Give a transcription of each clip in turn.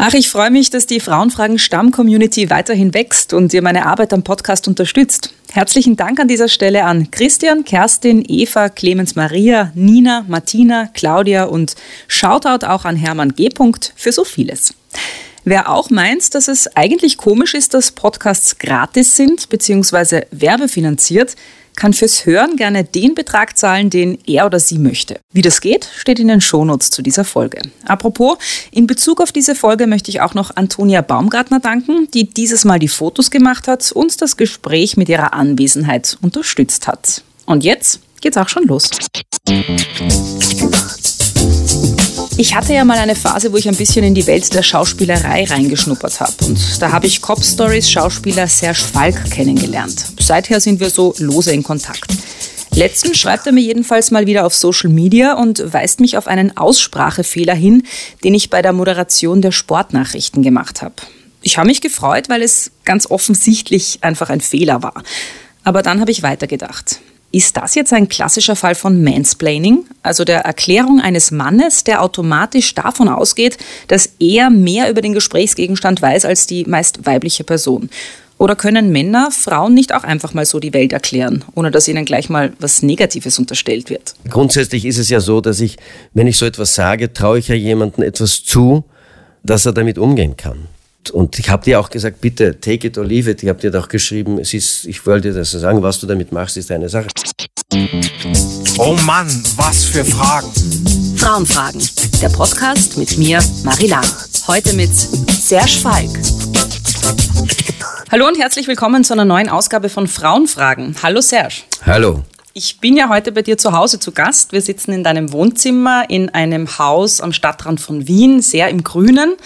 Ach, ich freue mich, dass die Frauenfragen Stamm-Community weiterhin wächst und ihr meine Arbeit am Podcast unterstützt. Herzlichen Dank an dieser Stelle an Christian, Kerstin, Eva, Clemens Maria, Nina, Martina, Claudia und Shoutout auch an Hermann G. für so vieles. Wer auch meint, dass es eigentlich komisch ist, dass Podcasts gratis sind bzw. werbefinanziert, kann fürs Hören gerne den Betrag zahlen, den er oder sie möchte. Wie das geht, steht in den Shownotes zu dieser Folge. Apropos, in Bezug auf diese Folge möchte ich auch noch Antonia Baumgartner danken, die dieses Mal die Fotos gemacht hat und das Gespräch mit ihrer Anwesenheit unterstützt hat. Und jetzt geht's auch schon los. Ich hatte ja mal eine Phase, wo ich ein bisschen in die Welt der Schauspielerei reingeschnuppert habe. Und da habe ich Cop Stories Schauspieler Serge Falk kennengelernt. Seither sind wir so lose in Kontakt. Letztens schreibt er mir jedenfalls mal wieder auf Social Media und weist mich auf einen Aussprachefehler hin, den ich bei der Moderation der Sportnachrichten gemacht habe. Ich habe mich gefreut, weil es ganz offensichtlich einfach ein Fehler war. Aber dann habe ich weitergedacht. Ist das jetzt ein klassischer Fall von Mansplaining, also der Erklärung eines Mannes, der automatisch davon ausgeht, dass er mehr über den Gesprächsgegenstand weiß als die meist weibliche Person? Oder können Männer Frauen nicht auch einfach mal so die Welt erklären, ohne dass ihnen gleich mal was Negatives unterstellt wird? Grundsätzlich ist es ja so, dass ich, wenn ich so etwas sage, traue ich ja jemandem etwas zu, dass er damit umgehen kann. Und ich habe dir auch gesagt, bitte take it or leave it. Ich habe dir auch geschrieben, es ist, ich wollte dir das sagen, was du damit machst, ist eine Sache. Oh Mann, was für Fragen. Frauenfragen, der Podcast mit mir, Marila. Heute mit Serge Falk. Hallo und herzlich willkommen zu einer neuen Ausgabe von Frauenfragen. Hallo Serge. Hallo. Ich bin ja heute bei dir zu Hause zu Gast. Wir sitzen in deinem Wohnzimmer in einem Haus am Stadtrand von Wien, sehr im Grünen.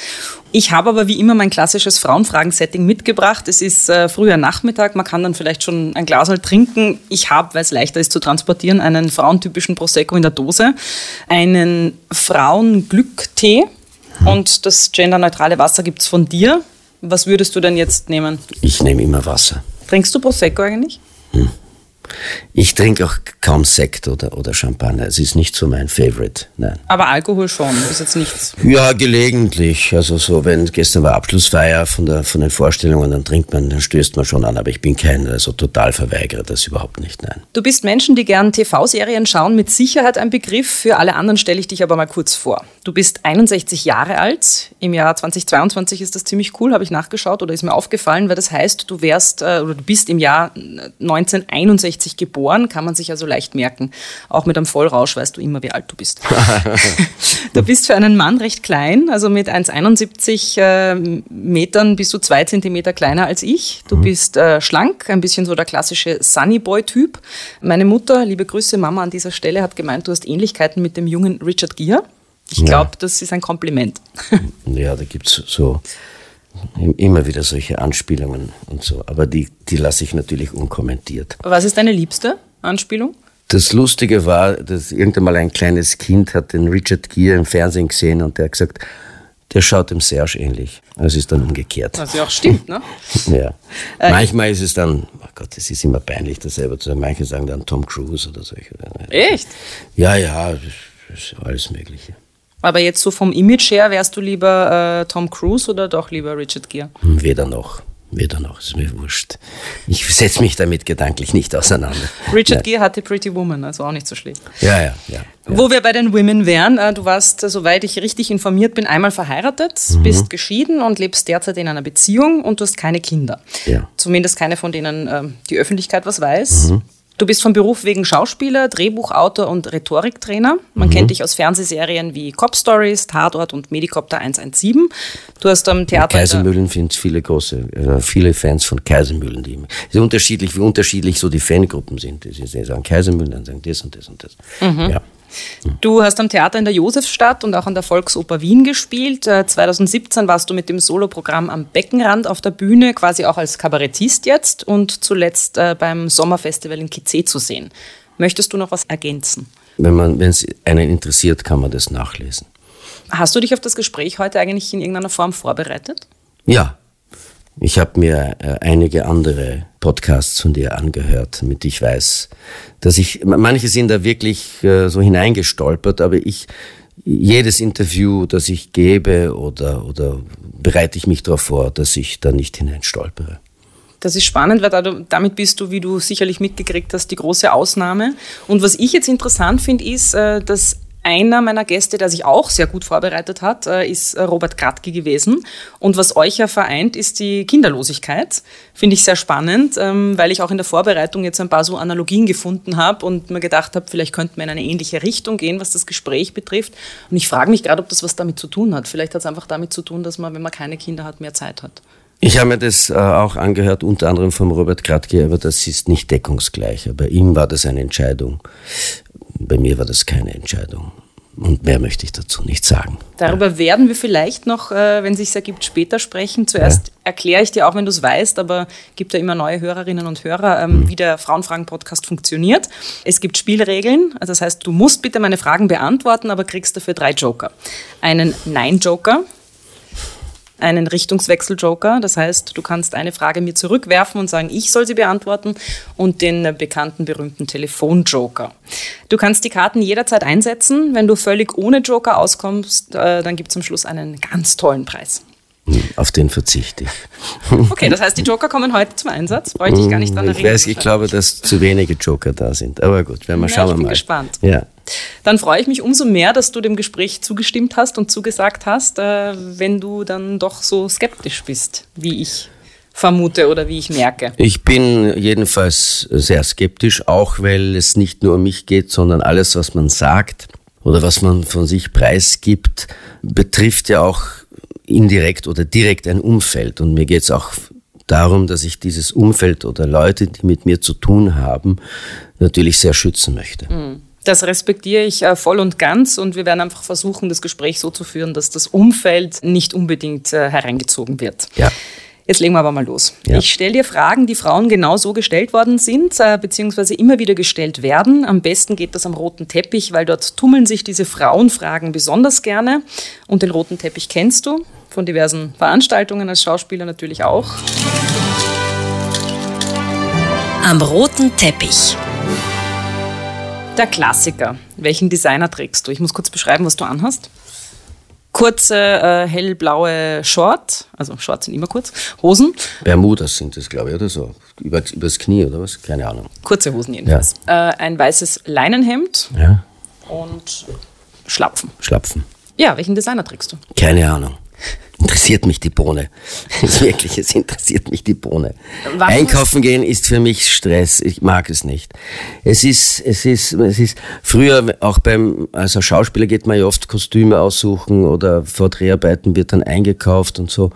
Ich habe aber wie immer mein klassisches Frauenfragen-Setting mitgebracht. Es ist äh, früher Nachmittag, man kann dann vielleicht schon ein Glas trinken. Ich habe, weil es leichter ist zu transportieren, einen frauentypischen Prosecco in der Dose, einen Frauenglücktee und das genderneutrale Wasser gibt es von dir. Was würdest du denn jetzt nehmen? Ich nehme immer Wasser. Trinkst du Prosecco eigentlich? Hm. Ich trinke auch kaum Sekt oder, oder Champagner. Es ist nicht so mein Favorite, nein. Aber Alkohol schon, ist jetzt nichts. Ja, gelegentlich. Also so, wenn gestern war Abschlussfeier von, der, von den Vorstellungen, dann trinkt man, dann stößt man schon an. Aber ich bin kein, also total verweigere das überhaupt nicht, nein. Du bist Menschen, die gern TV-Serien schauen, mit Sicherheit ein Begriff. Für alle anderen stelle ich dich aber mal kurz vor. Du bist 61 Jahre alt. Im Jahr 2022 ist das ziemlich cool, habe ich nachgeschaut oder ist mir aufgefallen, weil das heißt, du wärst äh, oder du bist im Jahr 1961 geboren, kann man sich also leicht merken. Auch mit einem Vollrausch weißt du immer, wie alt du bist. du bist für einen Mann recht klein, also mit 1,71 äh, Metern bist du zwei Zentimeter kleiner als ich. Du mhm. bist äh, schlank, ein bisschen so der klassische Sunnyboy-Typ. Meine Mutter, liebe Grüße Mama an dieser Stelle, hat gemeint, du hast Ähnlichkeiten mit dem jungen Richard Gere. Ich glaube, ja. das ist ein Kompliment. Ja, da gibt es so immer wieder solche Anspielungen und so. Aber die, die lasse ich natürlich unkommentiert. Was ist deine liebste Anspielung? Das Lustige war, dass irgendwann mal ein kleines Kind hat den Richard Gere im Fernsehen gesehen und der hat gesagt, der schaut dem Serge ähnlich. Das ist dann umgekehrt. Was ja auch stimmt, ne? ja. Äh, Manchmal ist es dann, oh Gott, es ist immer peinlich, das selber zu sagen. Manche sagen dann Tom Cruise oder so. Echt? Ja, ja, alles Mögliche. Aber jetzt so vom Image her, wärst du lieber äh, Tom Cruise oder doch lieber Richard Gere? Hm, weder noch. Weder noch, ist mir wurscht. Ich setze mich damit gedanklich nicht auseinander. Richard ja. Gere hatte Pretty Woman, also auch nicht so schlecht. Ja, ja, ja. ja. Wo wir bei den Women wären, äh, du warst, äh, soweit ich richtig informiert bin, einmal verheiratet, mhm. bist geschieden und lebst derzeit in einer Beziehung und du hast keine Kinder. Ja. Zumindest keine, von denen ähm, die Öffentlichkeit was weiß. Mhm. Du bist von Beruf wegen Schauspieler, Drehbuchautor und Rhetoriktrainer. Man mhm. kennt dich aus Fernsehserien wie Cop Stories, Tatort und Medicopter 117. Du hast am Theater. Kaisermühlen findet viele große, äh, viele Fans von Kaisermühlen. Die, es ist unterschiedlich, wie unterschiedlich so die Fangruppen sind. Sie sagen Kaisermühlen, dann sagen das und das und das. Mhm. Ja. Du hast am Theater in der Josefstadt und auch an der Volksoper Wien gespielt. 2017 äh, warst du mit dem Soloprogramm am Beckenrand auf der Bühne, quasi auch als Kabarettist jetzt und zuletzt äh, beim Sommerfestival in Kizé zu sehen. Möchtest du noch was ergänzen? Wenn es einen interessiert, kann man das nachlesen. Hast du dich auf das Gespräch heute eigentlich in irgendeiner Form vorbereitet? Ja, ich habe mir äh, einige andere Podcasts von dir angehört, damit ich weiß, dass ich, manche sind da wirklich äh, so hineingestolpert, aber ich jedes Interview, das ich gebe oder, oder bereite ich mich darauf vor, dass ich da nicht hineinstolpere. Das ist spannend, weil damit bist du, wie du sicherlich mitgekriegt hast, die große Ausnahme. Und was ich jetzt interessant finde, ist, äh, dass einer meiner Gäste, der sich auch sehr gut vorbereitet hat, äh, ist äh, Robert Kratke gewesen. Und was euch ja vereint, ist die Kinderlosigkeit. Finde ich sehr spannend, ähm, weil ich auch in der Vorbereitung jetzt ein paar so Analogien gefunden habe und mir gedacht habe, vielleicht könnten wir in eine ähnliche Richtung gehen, was das Gespräch betrifft. Und ich frage mich gerade, ob das was damit zu tun hat. Vielleicht hat es einfach damit zu tun, dass man, wenn man keine Kinder hat, mehr Zeit hat. Ich habe mir das äh, auch angehört, unter anderem vom Robert Kratke, aber das ist nicht deckungsgleich. Bei ihm war das eine Entscheidung. Bei mir war das keine Entscheidung. Und mehr möchte ich dazu nicht sagen. Darüber ja. werden wir vielleicht noch, äh, wenn es sich ergibt, später sprechen. Zuerst ja. erkläre ich dir auch, wenn du es weißt, aber gibt ja immer neue Hörerinnen und Hörer, ähm, mhm. wie der Frauenfragen-Podcast funktioniert. Es gibt Spielregeln, also das heißt, du musst bitte meine Fragen beantworten, aber kriegst dafür drei Joker. Einen Nein-Joker, einen Richtungswechsel-Joker. Das heißt, du kannst eine Frage mir zurückwerfen und sagen, ich soll sie beantworten und den bekannten berühmten Telefon-Joker. Du kannst die Karten jederzeit einsetzen. Wenn du völlig ohne Joker auskommst, äh, dann gibt es am Schluss einen ganz tollen Preis. Auf den verzichte ich. Okay, das heißt, die Joker kommen heute zum Einsatz. Brauche ich gar nicht dran erinnern. Ich weiß, ich glaube, dass zu wenige Joker da sind. Aber gut, werden wir ja, schauen ich bin mal. gespannt. Ja. Dann freue ich mich umso mehr, dass du dem Gespräch zugestimmt hast und zugesagt hast, äh, wenn du dann doch so skeptisch bist, wie ich vermute oder wie ich merke. Ich bin jedenfalls sehr skeptisch, auch weil es nicht nur um mich geht, sondern alles, was man sagt oder was man von sich preisgibt, betrifft ja auch indirekt oder direkt ein Umfeld. Und mir geht es auch darum, dass ich dieses Umfeld oder Leute, die mit mir zu tun haben, natürlich sehr schützen möchte. Mhm. Das respektiere ich äh, voll und ganz und wir werden einfach versuchen, das Gespräch so zu führen, dass das Umfeld nicht unbedingt äh, hereingezogen wird. Ja. Jetzt legen wir aber mal los. Ja. Ich stelle dir Fragen, die Frauen genau so gestellt worden sind, äh, beziehungsweise immer wieder gestellt werden. Am besten geht das am roten Teppich, weil dort tummeln sich diese Frauenfragen besonders gerne. Und den roten Teppich kennst du von diversen Veranstaltungen als Schauspieler natürlich auch. Am roten Teppich. Der Klassiker. Welchen Designer trägst du? Ich muss kurz beschreiben, was du anhast. Kurze, äh, hellblaue Short, also Shorts sind immer kurz, Hosen. Bermudas sind das, glaube ich, oder so. Über, übers Knie oder was? Keine Ahnung. Kurze Hosen jedenfalls. Ja. Äh, ein weißes Leinenhemd ja. und Schlapfen. Schlapfen. Ja, welchen Designer trägst du? Keine Ahnung interessiert mich die Bohne. Wirklich, es interessiert mich die Bohne. Was Einkaufen gehen ist für mich Stress. Ich mag es nicht. Es ist, es ist, es ist, früher auch beim, also Schauspieler geht man ja oft Kostüme aussuchen oder vor Dreharbeiten wird dann eingekauft und so.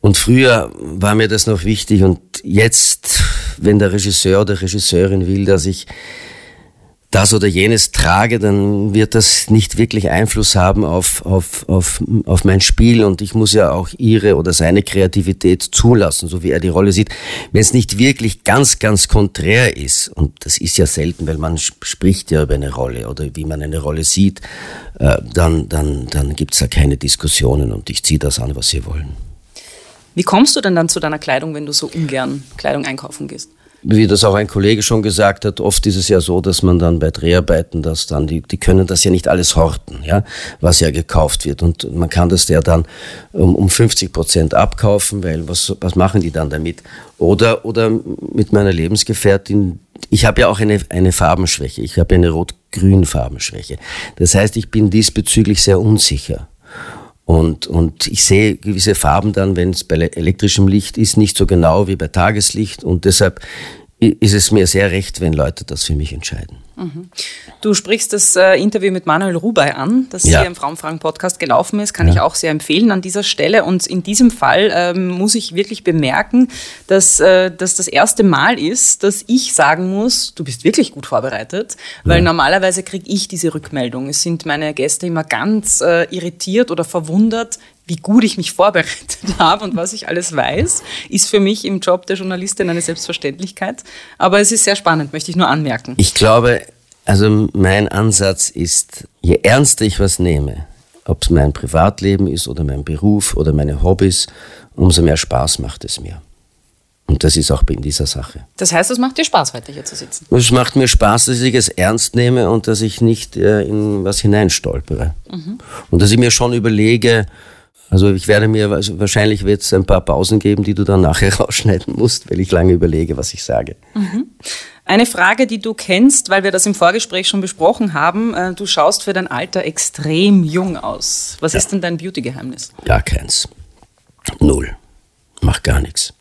Und früher war mir das noch wichtig und jetzt, wenn der Regisseur oder Regisseurin will, dass ich das oder jenes trage, dann wird das nicht wirklich Einfluss haben auf, auf, auf, auf mein Spiel und ich muss ja auch ihre oder seine Kreativität zulassen, so wie er die Rolle sieht. Wenn es nicht wirklich ganz, ganz konträr ist, und das ist ja selten, weil man spricht ja über eine Rolle oder wie man eine Rolle sieht, äh, dann, dann, dann gibt es da keine Diskussionen und ich ziehe das an, was sie wollen. Wie kommst du denn dann zu deiner Kleidung, wenn du so ungern Kleidung einkaufen gehst? Wie das auch ein Kollege schon gesagt hat, oft ist es ja so, dass man dann bei Dreharbeiten, dass dann die, die können das ja nicht alles horten, ja, was ja gekauft wird. Und man kann das ja dann um, um 50 Prozent abkaufen, weil was, was machen die dann damit? Oder, oder mit meiner Lebensgefährtin, ich habe ja auch eine, eine Farbenschwäche, ich habe eine rot-grün Farbenschwäche. Das heißt, ich bin diesbezüglich sehr unsicher. Und, und ich sehe gewisse Farben dann, wenn es bei elektrischem Licht ist, nicht so genau wie bei Tageslicht. Und deshalb ist es mir sehr recht, wenn Leute das für mich entscheiden. Mhm. Du sprichst das äh, Interview mit Manuel Rubai an, das ja. hier im Frauenfragen-Podcast gelaufen ist, kann ja. ich auch sehr empfehlen an dieser Stelle. Und in diesem Fall ähm, muss ich wirklich bemerken, dass äh, das das erste Mal ist, dass ich sagen muss, du bist wirklich gut vorbereitet, weil ja. normalerweise kriege ich diese Rückmeldung. Es sind meine Gäste immer ganz äh, irritiert oder verwundert, wie gut ich mich vorbereitet habe und was ich alles weiß, ist für mich im Job der Journalistin eine Selbstverständlichkeit. Aber es ist sehr spannend, möchte ich nur anmerken. Ich glaube, also mein Ansatz ist, je ernster ich was nehme, ob es mein Privatleben ist oder mein Beruf oder meine Hobbys, umso mehr Spaß macht es mir. Und das ist auch in dieser Sache. Das heißt, es macht dir Spaß, heute hier zu sitzen? Es macht mir Spaß, dass ich es ernst nehme und dass ich nicht äh, in was hineinstolpere. Mhm. Und dass ich mir schon überlege, also ich werde mir, wahrscheinlich wird es ein paar Pausen geben, die du dann nachher rausschneiden musst, weil ich lange überlege, was ich sage. Mhm. Eine Frage, die du kennst, weil wir das im Vorgespräch schon besprochen haben. Äh, du schaust für dein Alter extrem jung aus. Was ja. ist denn dein Beauty-Geheimnis? Gar keins. Null. Mach gar nichts.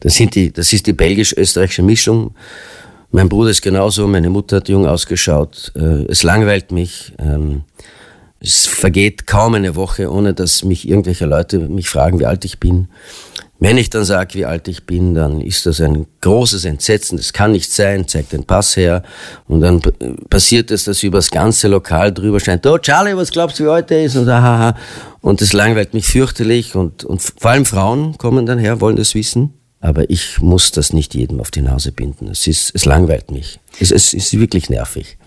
Das, sind die, das ist die belgisch-österreichische Mischung. Mein Bruder ist genauso, meine Mutter hat jung ausgeschaut. Äh, es langweilt mich. Es vergeht kaum eine Woche, ohne dass mich irgendwelche Leute mich fragen, wie alt ich bin. Wenn ich dann sage, wie alt ich bin, dann ist das ein großes Entsetzen. Das kann nicht sein, zeigt den Pass her. Und dann passiert es, dass über das ganze Lokal drüber scheint, oh Charlie, was glaubst du, wie er ist? Und, haha. und das langweilt mich fürchterlich. Und, und vor allem Frauen kommen dann her, wollen das wissen. Aber ich muss das nicht jedem auf die Nase binden. Es, ist, es langweilt mich. Es, es ist wirklich nervig.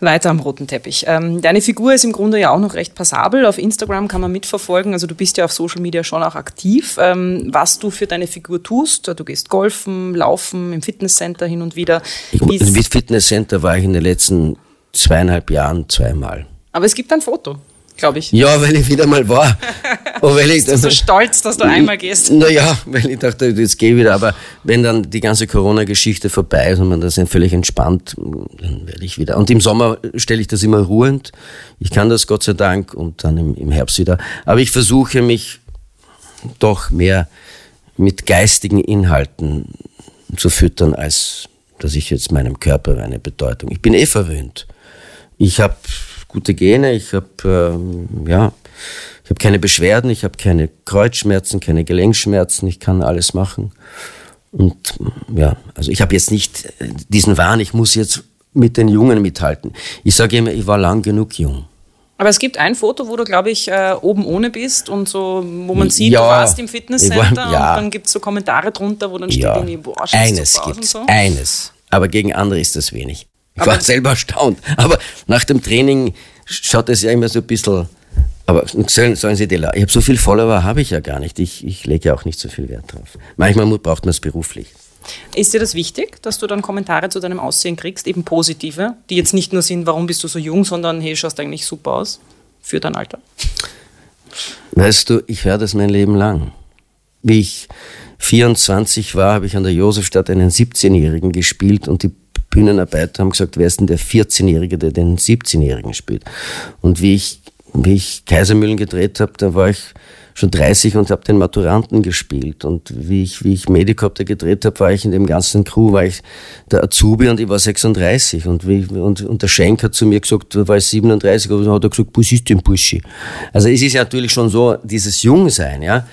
Weiter am roten Teppich. Ähm, deine Figur ist im Grunde ja auch noch recht passabel. Auf Instagram kann man mitverfolgen. Also du bist ja auf Social Media schon auch aktiv. Ähm, was du für deine Figur tust. Du gehst golfen, laufen, im Fitnesscenter hin und wieder. Ich, Im Fitnesscenter war ich in den letzten zweieinhalb Jahren zweimal. Aber es gibt ein Foto glaube ich. Ja, weil ich wieder mal war. Und weil ich, Bist du so stolz, dass du einmal gehst? Naja, weil ich dachte, jetzt gehe ich wieder. Aber wenn dann die ganze Corona-Geschichte vorbei ist und man das völlig entspannt, dann werde ich wieder. Und im Sommer stelle ich das immer ruhend. Ich kann das Gott sei Dank und dann im, im Herbst wieder. Aber ich versuche mich doch mehr mit geistigen Inhalten zu füttern, als dass ich jetzt meinem Körper eine Bedeutung. Ich bin eh verwöhnt. Ich habe gute Gene, ich habe ähm, ja, ich habe keine Beschwerden, ich habe keine Kreuzschmerzen, keine Gelenkschmerzen, ich kann alles machen. Und ja, also ich habe jetzt nicht äh, diesen Wahn, ich muss jetzt mit den Jungen mithalten. Ich sage immer, ich war lang genug jung. Aber es gibt ein Foto, wo du, glaube ich, äh, oben ohne bist und so, wo man sieht, ja, du warst im Fitnesscenter war, ja. und dann gibt es so Kommentare drunter, wo dann steht ja, irgendwie, boah, Eines gibt so. eines. Aber gegen andere ist das wenig. Ich war selber erstaunt. Aber nach dem Training schaut es ja immer so ein bisschen. Aber sollen, sollen Sie die Ich habe so viel Follower, habe ich ja gar nicht. Ich, ich lege ja auch nicht so viel Wert drauf. Manchmal braucht man es beruflich. Ist dir das wichtig, dass du dann Kommentare zu deinem Aussehen kriegst, eben positive, die jetzt nicht nur sind, warum bist du so jung, sondern hey, schaust eigentlich super aus für dein Alter? Weißt du, ich höre das mein Leben lang. Wie ich 24 war, habe ich an der Josefstadt einen 17-Jährigen gespielt und die Bühnenarbeiter haben gesagt, wer ist denn der 14-Jährige, der den 17-Jährigen spielt? Und wie ich, wie ich Kaisermühlen gedreht habe, da war ich schon 30 und habe den Maturanten gespielt. Und wie ich, wie ich Medikopter gedreht habe, war ich in dem ganzen Crew, war ich der Azubi und ich war 36. Und, wie, und, und der Schenk hat zu mir gesagt, da war ich 37, und dann hat er gesagt, was ist denn Buschi? Also es ist ja natürlich schon so, dieses Jungsein, ja,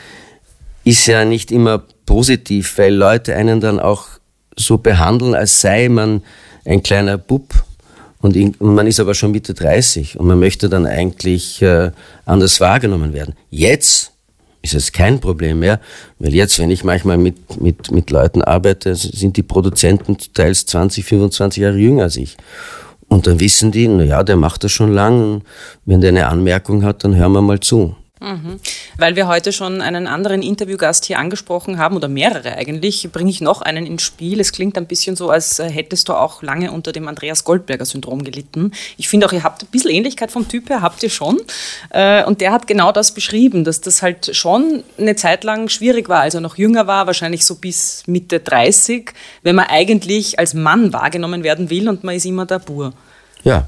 ist ja nicht immer positiv, weil Leute einen dann auch so behandeln, als sei man ein kleiner Bub. Und, man ist aber schon Mitte 30 und man möchte dann eigentlich äh, anders wahrgenommen werden. Jetzt ist es kein Problem mehr, weil jetzt, wenn ich manchmal mit, mit, mit Leuten arbeite, sind die Produzenten teils 20, 25 Jahre jünger als ich. Und dann wissen die, na ja, der macht das schon lang. Wenn der eine Anmerkung hat, dann hören wir mal zu. Mhm. Weil wir heute schon einen anderen Interviewgast hier angesprochen haben, oder mehrere eigentlich, bringe ich noch einen ins Spiel. Es klingt ein bisschen so, als hättest du auch lange unter dem Andreas Goldberger-Syndrom gelitten. Ich finde auch, ihr habt ein bisschen Ähnlichkeit vom Typ her, habt ihr schon. Äh, und der hat genau das beschrieben, dass das halt schon eine Zeit lang schwierig war, als er noch jünger war, wahrscheinlich so bis Mitte 30, wenn man eigentlich als Mann wahrgenommen werden will und man ist immer der Bur. Ja,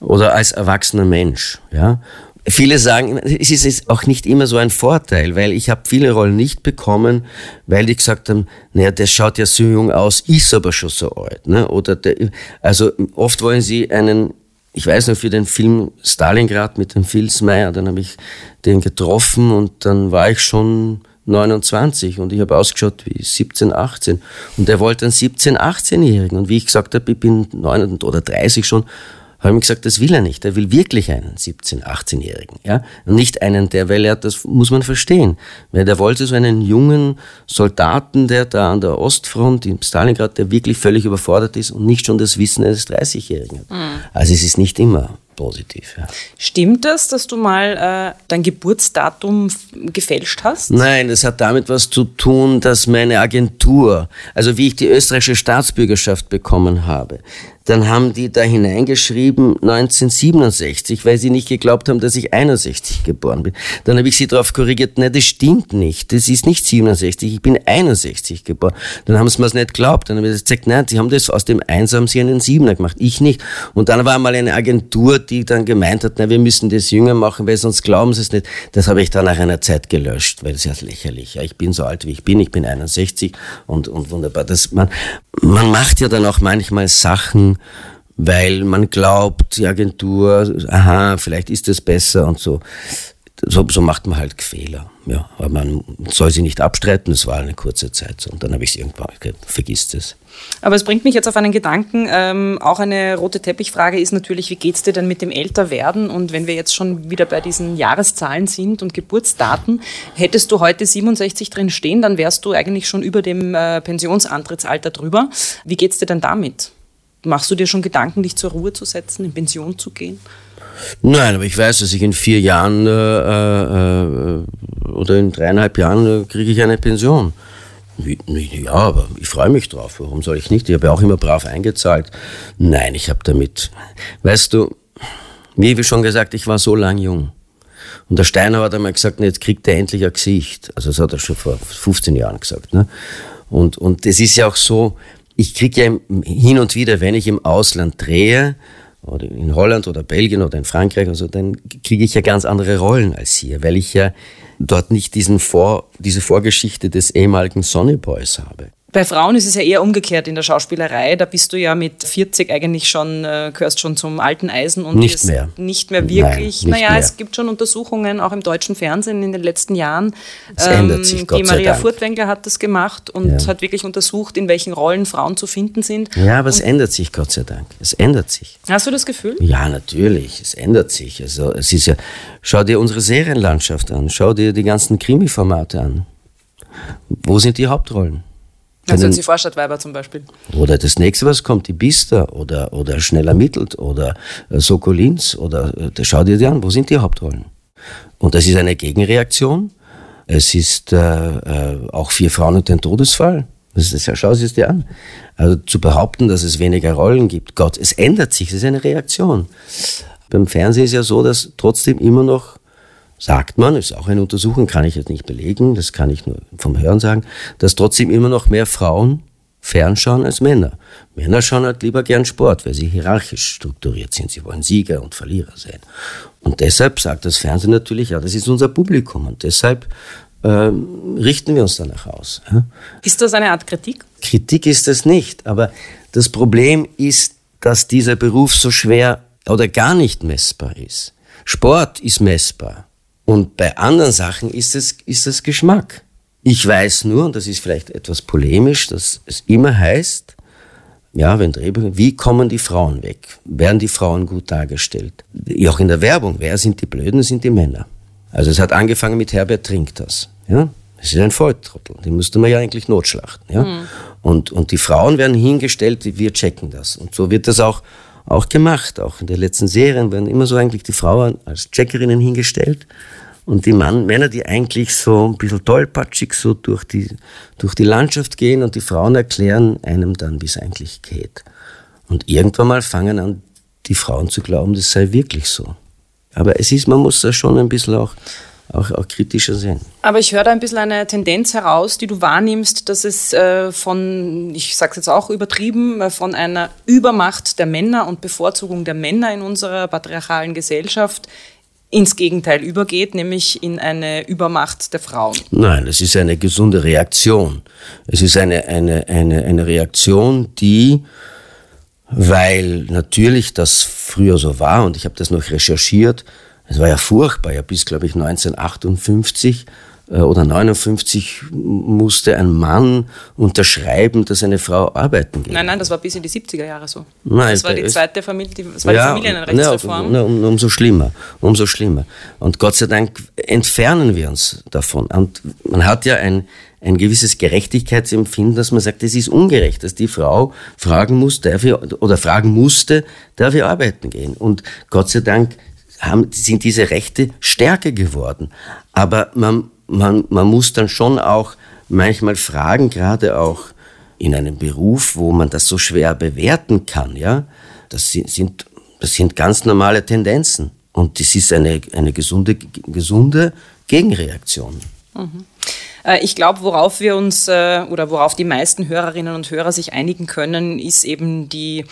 oder als erwachsener Mensch, ja. Viele sagen, es ist auch nicht immer so ein Vorteil, weil ich habe viele Rollen nicht bekommen, weil die gesagt haben, naja, der schaut ja so jung aus, ist aber schon so alt. Ne? Oder der, also oft wollen sie einen, ich weiß noch, für den Film Stalingrad mit dem Filzmeier, dann habe ich den getroffen und dann war ich schon 29 und ich habe ausgeschaut wie 17, 18 und er wollte einen 17, 18-Jährigen und wie ich gesagt habe, ich bin 9 oder 30 schon, habe ich gesagt, das will er nicht. Er will wirklich einen 17-, 18-Jährigen. Ja? Und nicht einen, der, weil er, das muss man verstehen. Weil der wollte so einen jungen Soldaten, der da an der Ostfront in Stalingrad, der wirklich völlig überfordert ist und nicht schon das Wissen eines 30-Jährigen hat. Mhm. Also es ist nicht immer positiv. Ja. Stimmt das, dass du mal äh, dein Geburtsdatum gefälscht hast? Nein, das hat damit was zu tun, dass meine Agentur, also wie ich die österreichische Staatsbürgerschaft bekommen habe, dann haben die da hineingeschrieben 1967, weil sie nicht geglaubt haben, dass ich 61 geboren bin. Dann habe ich sie darauf korrigiert, nein, das stimmt nicht, das ist nicht 67, ich bin 61 geboren. Dann haben sie mir es nicht geglaubt, dann habe ich gesagt, nein, sie haben das aus dem Eins haben sie einen Siebener gemacht, ich nicht. Und dann war mal eine Agentur, die dann gemeint hat, na, wir müssen das jünger machen, weil sonst glauben sie es nicht. Das habe ich dann nach einer Zeit gelöscht, weil das ist ja lächerlich. Ja, ich bin so alt, wie ich bin, ich bin 61 und, und wunderbar. Das, man, man macht ja dann auch manchmal Sachen, weil man glaubt, die Agentur, aha, vielleicht ist es besser und so. So, so macht man halt Fehler. Ja, aber man soll sie nicht abstreiten, es war eine kurze Zeit so. Und dann habe ich sie irgendwann, okay, vergisst es. Aber es bringt mich jetzt auf einen Gedanken. Ähm, auch eine rote Teppichfrage ist natürlich, wie geht es dir denn mit dem Älterwerden? Und wenn wir jetzt schon wieder bei diesen Jahreszahlen sind und Geburtsdaten, hättest du heute 67 drin stehen, dann wärst du eigentlich schon über dem äh, Pensionsantrittsalter drüber. Wie geht es dir denn damit? Machst du dir schon Gedanken, dich zur Ruhe zu setzen, in Pension zu gehen? Nein, aber ich weiß, dass ich in vier Jahren äh, äh, oder in dreieinhalb Jahren äh, kriege ich eine Pension. Ja, aber ich freue mich drauf. Warum soll ich nicht? Ich habe ja auch immer brav eingezahlt. Nein, ich habe damit. Weißt du, wie schon gesagt, ich war so lang jung. Und der Steiner hat einmal gesagt, jetzt kriegt er endlich ein Gesicht. Also das hat er schon vor 15 Jahren gesagt. Ne? Und, und es ist ja auch so, ich kriege ja hin und wieder, wenn ich im Ausland drehe, oder in Holland oder Belgien oder in Frankreich, also dann kriege ich ja ganz andere Rollen als hier, weil ich ja dort nicht diesen Vor, diese Vorgeschichte des ehemaligen Sonny Boys habe. Bei Frauen ist es ja eher umgekehrt in der Schauspielerei. Da bist du ja mit 40 eigentlich schon, äh, gehörst schon zum alten Eisen und nicht mehr. Nicht mehr wirklich. Nein, nicht naja, mehr. es gibt schon Untersuchungen, auch im deutschen Fernsehen in den letzten Jahren. Es ähm, ändert sich, Gott Die Maria Dank. Furtwängler hat das gemacht und ja. hat wirklich untersucht, in welchen Rollen Frauen zu finden sind. Ja, aber und es ändert sich, Gott sei Dank. Es ändert sich. Hast du das Gefühl? Ja, natürlich. Es ändert sich. Also, es ist ja, schau dir unsere Serienlandschaft an. Schau dir die ganzen Krimi-Formate an. Wo sind die Hauptrollen? Also die Vorstadtweiber zum Beispiel. Oder das nächste, was kommt, die Bister oder, oder Schnell ermittelt oder äh, Sokolins oder äh, schau dir die an, wo sind die Hauptrollen? Und das ist eine Gegenreaktion. Es ist äh, äh, auch vier Frauen und ein Todesfall. Das ist, schau es dir an. Also zu behaupten, dass es weniger Rollen gibt, Gott, es ändert sich, das ist eine Reaktion. Beim Fernsehen ist ja so, dass trotzdem immer noch sagt man, ist auch eine Untersuchung, kann ich jetzt nicht belegen, das kann ich nur vom Hören sagen, dass trotzdem immer noch mehr Frauen fernschauen als Männer. Männer schauen halt lieber gern Sport, weil sie hierarchisch strukturiert sind. Sie wollen Sieger und Verlierer sein. Und deshalb sagt das Fernsehen natürlich, ja, das ist unser Publikum. Und deshalb ähm, richten wir uns danach aus. Ist das eine Art Kritik? Kritik ist das nicht. Aber das Problem ist, dass dieser Beruf so schwer oder gar nicht messbar ist. Sport ist messbar. Und bei anderen Sachen ist es, ist es Geschmack. Ich weiß nur, und das ist vielleicht etwas polemisch, dass es immer heißt, ja, wenn Drehbücher, wie kommen die Frauen weg? Werden die Frauen gut dargestellt? Auch in der Werbung, wer sind die Blöden, sind die Männer. Also es hat angefangen mit Herbert trinkt das. Ja? Das ist ein Volltrottel, den müsste man ja eigentlich notschlachten. Ja? Mhm. Und, und die Frauen werden hingestellt, wir checken das. Und so wird das auch auch gemacht. Auch in den letzten Serien werden immer so eigentlich die Frauen als Checkerinnen hingestellt und die Mann, Männer, die eigentlich so ein bisschen tollpatschig so durch die, durch die Landschaft gehen und die Frauen erklären einem dann, wie es eigentlich geht. Und irgendwann mal fangen an, die Frauen zu glauben, das sei wirklich so. Aber es ist, man muss da schon ein bisschen auch auch, auch kritischer sehen. Aber ich höre da ein bisschen eine Tendenz heraus, die du wahrnimmst, dass es äh, von, ich sage es jetzt auch übertrieben, äh, von einer Übermacht der Männer und Bevorzugung der Männer in unserer patriarchalen Gesellschaft ins Gegenteil übergeht, nämlich in eine Übermacht der Frauen. Nein, es ist eine gesunde Reaktion. Es ist eine, eine, eine, eine Reaktion, die, weil natürlich das früher so war, und ich habe das noch recherchiert, es war ja furchtbar, ja bis, glaube ich, 1958 äh, oder 59 musste ein Mann unterschreiben, dass eine Frau arbeiten geht. Nein, nein, das war bis in die 70er Jahre so. Nein, das war die zweite Familie, das war Ja, die Familienrechtsreform. Ja, um, umso schlimmer, umso schlimmer. Und Gott sei Dank entfernen wir uns davon. Und man hat ja ein, ein gewisses Gerechtigkeitsempfinden, dass man sagt, es ist ungerecht, dass die Frau fragen muss, darf ich, oder fragen musste, darf ich arbeiten gehen? Und Gott sei Dank haben, sind diese Rechte stärker geworden. Aber man, man, man muss dann schon auch manchmal fragen, gerade auch in einem Beruf, wo man das so schwer bewerten kann, ja, das sind, das sind ganz normale Tendenzen. Und das ist eine, eine gesunde, gesunde Gegenreaktion. Äh, Ich glaube, worauf wir uns äh, oder worauf die meisten Hörerinnen und Hörer sich einigen können, ist eben die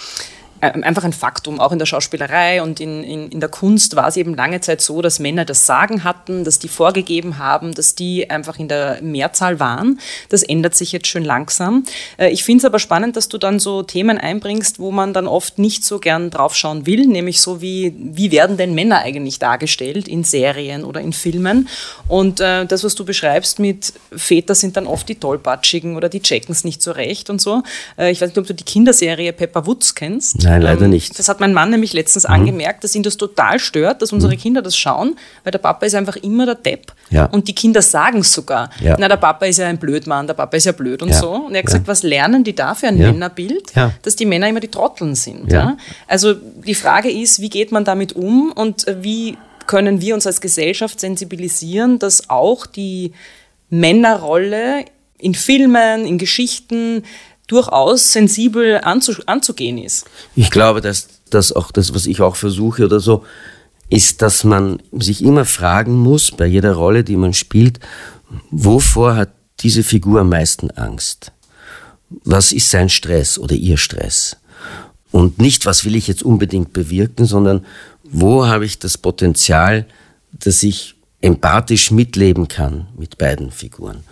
einfach ein Faktum. Auch in der Schauspielerei und in, in, in der Kunst war es eben lange Zeit so, dass Männer das Sagen hatten, dass die vorgegeben haben, dass die einfach in der Mehrzahl waren. Das ändert sich jetzt schön langsam. Äh, Ich finde es aber spannend, dass du dann so Themen einbringst, wo man dann oft nicht so gern draufschauen will, nämlich so wie, wie werden denn Männer eigentlich dargestellt in Serien oder in Filmen? Und äh, das, was du beschreibst mit Väter sind dann oft die Tollpatschigen oder die checken es nicht so recht und so. Äh, ich weiß nicht, ob du die Kinderserie Pepper Woods kennst. Nein, leider nicht. Das hat mein Mann nämlich letztens Mhm. angemerkt, dass ihn das total stört, dass unsere Kinder das schauen, weil der Papa ist einfach immer der Depp. Ja. Und die Kinder sagen es sogar. Ja. Na, der Papa ist ja ein Blödmann, der Papa ist ja blöd und Ja. so. Und er hat gesagt, was lernen die da für ein. Männerbild? Dass die Männer immer die Trotteln sind. Also die Frage ist, wie geht man damit um und äh, wie können wir uns als Gesellschaft sensibilisieren, dass auch die Männerrolle in Filmen, in Geschichten durchaus sensibel anzu anzugehen ist. Ich glaube, dass das auch das, was ich auch versuche oder so, ist, dass man sich immer fragen muss, bei jeder Rolle, die man spielt, wovor hat diese Figur am meisten Angst? Was ist sein Stress oder ihr Stress? Und nicht, was will ich jetzt unbedingt bewirken, sondern wo habe ich das Potenzial, dass ich empathisch mitleben kann mit beiden Figuren.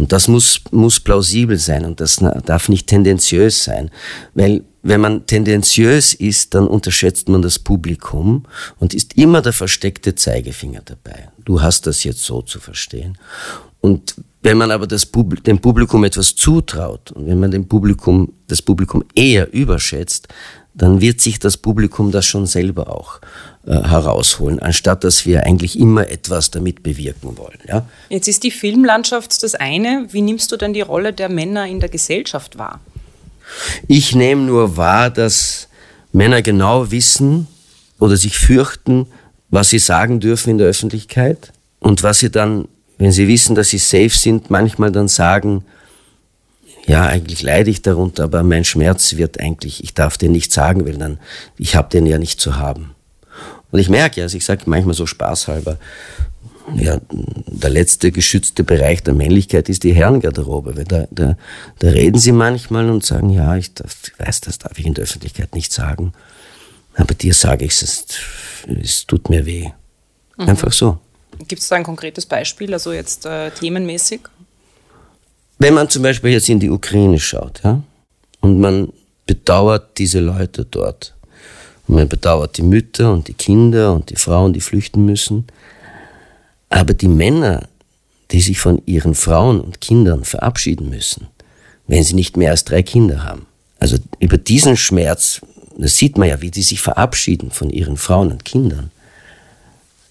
Und das muss, muss plausibel sein und das darf nicht tendenziös sein. Weil wenn man tendenziös ist, dann unterschätzt man das Publikum und ist immer der versteckte Zeigefinger dabei. Du hast das jetzt so zu verstehen. Und wenn man aber das Pub dem Publikum etwas zutraut und wenn man dem Publikum, das Publikum eher überschätzt, dann wird sich das Publikum das schon selber auch äh, herausholen, anstatt dass wir eigentlich immer etwas damit bewirken wollen. Ja? Jetzt ist die Filmlandschaft das eine. Wie nimmst du denn die Rolle der Männer in der Gesellschaft wahr? Ich nehme nur wahr, dass Männer genau wissen oder sich fürchten, was sie sagen dürfen in der Öffentlichkeit und was sie dann, wenn sie wissen, dass sie safe sind, manchmal dann sagen, ja, eigentlich leide ich darunter, aber mein Schmerz wird eigentlich, ich darf den nicht sagen, weil dann, ich habe den ja nicht zu haben. Und ich merke ja, also ich sage manchmal so spaßhalber, ja, der letzte geschützte Bereich der Männlichkeit ist die Herrengarderobe. Weil da, da, da reden sie manchmal und sagen, ja, ich, darf, ich weiß, das darf ich in der Öffentlichkeit nicht sagen. Aber dir sage ich es, es tut mir weh. Einfach so. Gibt es da ein konkretes Beispiel, also jetzt äh, themenmäßig? Wenn man zum Beispiel jetzt in die Ukraine schaut, ja, und man bedauert diese Leute dort, und man bedauert die Mütter und die Kinder und die Frauen, die flüchten müssen, aber die Männer, die sich von ihren Frauen und Kindern verabschieden müssen, wenn sie nicht mehr als drei Kinder haben. Also über diesen Schmerz, das sieht man ja, wie die sich verabschieden von ihren Frauen und Kindern.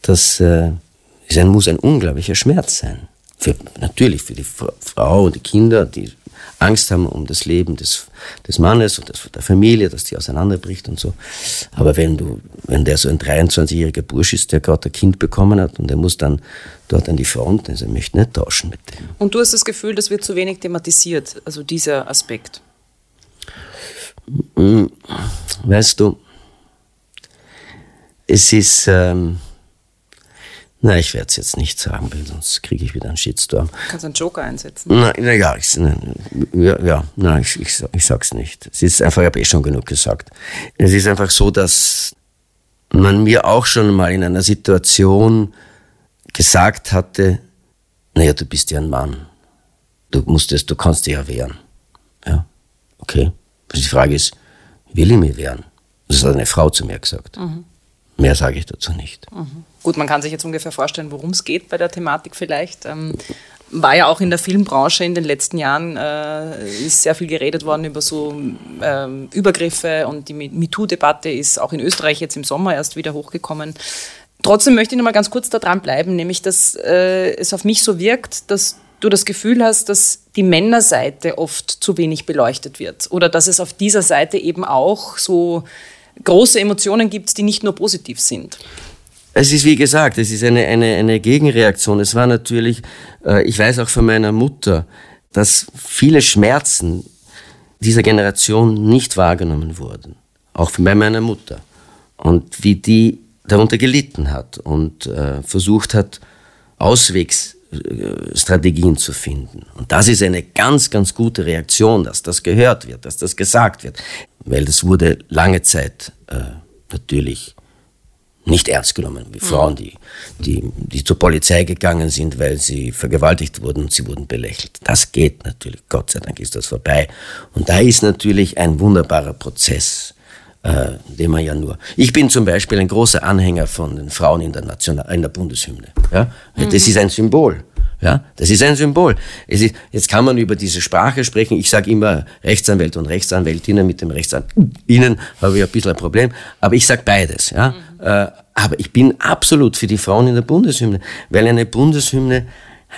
Das äh, ist ein, muss ein unglaublicher Schmerz sein. Für, natürlich für die Fra- Frau und die Kinder, die Angst haben um das Leben des, des Mannes und das, der Familie, dass die auseinanderbricht und so. Aber wenn du, wenn der so ein 23-jähriger Bursch ist, der gerade ein Kind bekommen hat und der muss dann dort an die Front, also er möchte nicht tauschen mit dem. Und du hast das Gefühl, das wird zu wenig thematisiert, also dieser Aspekt. Weißt du, es ist, ähm, na, ich werde es jetzt nicht sagen, weil sonst kriege ich wieder einen Shitstorm. Du kannst einen Joker einsetzen. Na, na ja, ich, na, ja, ja, na, ich, ich, ich sag's nicht. Es ist einfach, ich habe eh schon genug gesagt. Es ist einfach so, dass man mir auch schon mal in einer Situation gesagt hatte, naja, du bist ja ein Mann. Du musst es, du kannst dich ja wehren. Ja, okay. Also die Frage ist, will ich mich wehren? Das hat eine Frau zu mir gesagt. Mehr sage ich dazu nicht. Mhm. Gut, man kann sich jetzt ungefähr vorstellen, worum es geht bei der Thematik vielleicht. Ähm, war ja auch in der Filmbranche in den letzten Jahren, äh, ist sehr viel geredet worden über so ähm, Übergriffe und die MeToo-Debatte ist auch in Österreich jetzt im Sommer erst wieder hochgekommen. Trotzdem möchte ich noch mal ganz kurz da dran bleiben, nämlich dass äh, es auf mich so wirkt, dass du das Gefühl hast, dass die Männerseite oft zu wenig beleuchtet wird oder dass es auf dieser Seite eben auch so große Emotionen gibt, die nicht nur positiv sind. Es ist wie gesagt, es ist eine, eine, eine Gegenreaktion. Es war natürlich, äh, ich weiß auch von meiner Mutter, dass viele Schmerzen dieser Generation nicht wahrgenommen wurden. Auch bei meiner Mutter. Und wie die darunter gelitten hat und äh, versucht hat, Auswegsstrategien zu finden. Und das ist eine ganz, ganz gute Reaktion, dass das gehört wird, dass das gesagt wird. Weil das wurde lange Zeit äh, natürlich nicht ernst genommen, wie Frauen, die, die, die zur Polizei gegangen sind, weil sie vergewaltigt wurden und sie wurden belächelt. Das geht natürlich, Gott sei Dank ist das vorbei. Und da ist natürlich ein wunderbarer Prozess, äh, den man ja nur. Ich bin zum Beispiel ein großer Anhänger von den Frauen in der, National, in der Bundeshymne. Ja? Mhm. Das ist ein Symbol. Ja, das ist ein Symbol. Es ist, jetzt kann man über diese Sprache sprechen. Ich sage immer Rechtsanwälte und Rechtsanwältinnen. Mit dem Rechtsanwältinnen habe ich ein bisschen ein Problem. Aber ich sage beides. Ja? Mhm. Aber ich bin absolut für die Frauen in der Bundeshymne, weil eine Bundeshymne,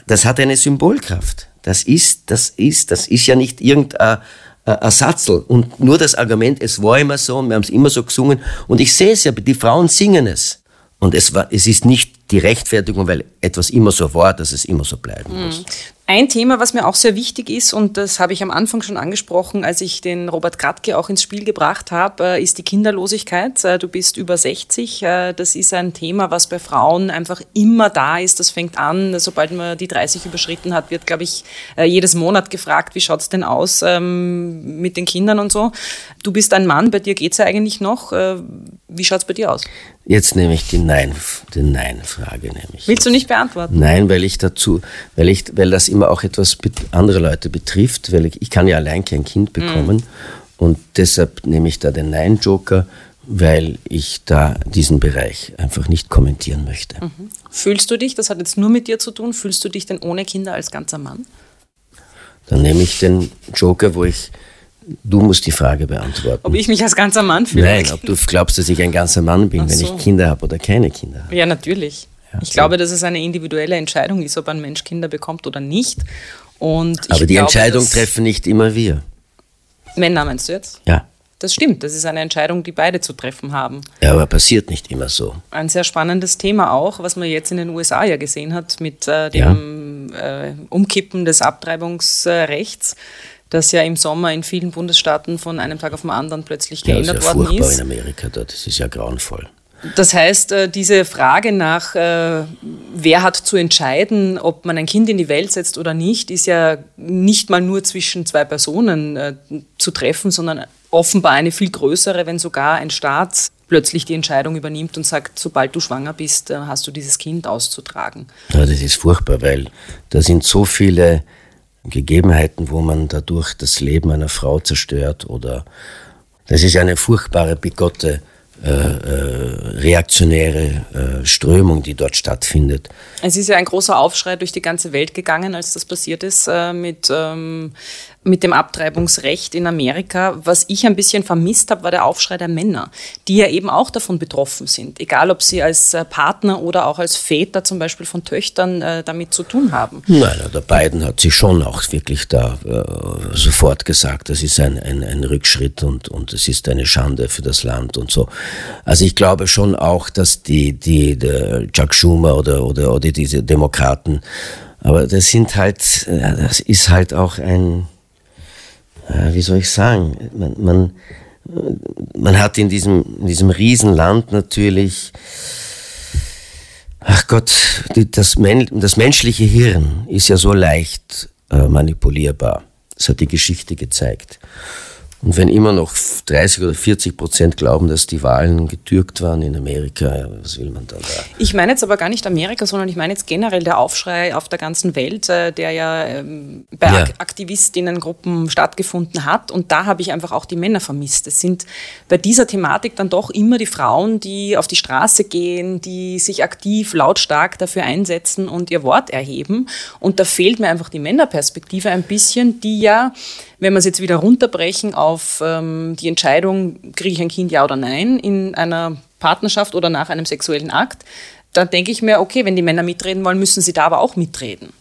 das hat eine Symbolkraft. Das ist, das ist, das ist ja nicht irgendein Ersatzel. Und nur das Argument, es war immer so und wir haben es immer so gesungen. Und ich sehe es ja, die Frauen singen es. Und es, war, es ist nicht die Rechtfertigung, weil etwas immer so war, dass es immer so bleiben muss. Mhm. Ein Thema, was mir auch sehr wichtig ist, und das habe ich am Anfang schon angesprochen, als ich den Robert Kratke auch ins Spiel gebracht habe, äh, ist die Kinderlosigkeit. Äh, du bist über 60. Äh, das ist ein Thema, was bei Frauen einfach immer da ist. Das fängt an, sobald man die 30 überschritten hat, wird, glaube ich, jedes Monat gefragt, wie schaut es denn aus ähm, mit den Kindern und so. Du bist ein Mann, bei dir geht es ja eigentlich noch. Wie schaut es bei dir aus? Jetzt nehme ich die Nein, die Nein-Frage. Willst du nicht beantworten? Nein, weil ich dazu, weil ich, weil das immer auch etwas andere Leute betrifft, weil ich, ich kann ja allein kein Kind mhm. bekommen mhm. und deshalb nehme ich da den Nein-Joker, weil ich da diesen Bereich einfach nicht kommentieren möchte. Mhm. Fühlst du dich, das hat jetzt nur mit dir zu tun, fühlst du dich denn ohne Kinder als ganzer Mann? Dann nehme ich den Joker, wo ich Du musst die Frage beantworten. Ob ich mich als ganzer Mann fühle? Nein, ob du glaubst, dass ich ein ganzer Mann bin, so. wenn ich Kinder habe oder keine Kinder habe. Ja, natürlich. Ja, ich so. glaube, dass es eine individuelle Entscheidung ist, ob ein Mensch Kinder bekommt oder nicht. Und Aber die glaube, Entscheidung treffen nicht immer wir. Männer meinst du jetzt? Ja. Das stimmt, das ist eine Entscheidung, die beide zu treffen haben. Ja, aber passiert nicht immer so. Ein sehr spannendes Thema auch, was man jetzt in den USA ja gesehen hat mit äh, dem ja. äh, Umkippen des Abtreibungsrechts das ja im Sommer in vielen Bundesstaaten von einem Tag auf den anderen plötzlich geändert ja, ist ja worden ist. in Amerika dort, das ist ja grauenvoll. Das heißt, äh, diese Frage nach, äh, wer hat zu entscheiden, ob man ein Kind in die Welt setzt oder nicht, ist ja nicht mal nur zwischen zwei Personen äh, zu treffen, sondern offenbar eine viel größere, wenn sogar ein Staat plötzlich die Entscheidung übernimmt und sagt, sobald du schwanger bist, hast du dieses Kind auszutragen. Ja, das ist furchtbar, weil da sind so viele Gegebenheiten, wo man dadurch das Leben einer Frau zerstört oder das ist eine furchtbare, bigotte, äh, äh, reaktionäre äh, Strömung, die dort stattfindet. Es ist ja ein großer Aufschrei durch die ganze Welt gegangen, als das passiert ist äh, mit ähm, mit dem Abtreibungsrecht in Amerika. Was ich ein bisschen vermisst habe, war der Aufschrei der Männer, die ja eben auch davon betroffen sind, egal ob sie als äh, Partner oder auch als Väter zum Beispiel von Töchtern äh, damit zu tun haben. Nein, der Biden hat sich schon auch wirklich da äh, sofort gesagt, das ist ein, ein, ein Rückschritt und, und es ist eine Schande für das Land und so. Also ich glaube schon auch, dass die, die, die Chuck Schumer oder, oder, oder diese Demokraten, aber das sind halt, äh, das ist halt auch ein, äh, wie soll ich sagen, man, man, man hat in diesem, in diesem Riesenland natürlich, ach Gott, die, das, das menschliche Hirn ist ja so leicht äh, manipulierbar. Das hat die Geschichte gezeigt. Und wenn immer noch 30 oder 40 Prozent glauben, dass die Wahlen getürkt waren in Amerika, was will man dann da? Ich meine jetzt aber gar nicht Amerika, sondern ich meine jetzt generell der Aufschrei auf der ganzen Welt, äh, der ja ähm, bei ja. Aktivistinnengruppen stattgefunden hat. Und da habe ich einfach auch die Männer vermisst. Es sind bei dieser Thematik dann doch immer die Frauen, die auf die Straße gehen, die sich aktiv lautstark dafür einsetzen und ihr Wort erheben. Und da fehlt mir einfach die Männerperspektive ein bisschen, die ja wenn wir es jetzt wieder runterbrechen auf ähm, die Entscheidung, kriege ich ein Kind ja oder nein in einer Partnerschaft oder nach einem sexuellen Akt, dann denke ich mir, okay, wenn die Männer mitreden wollen, müssen sie da aber auch mitreden.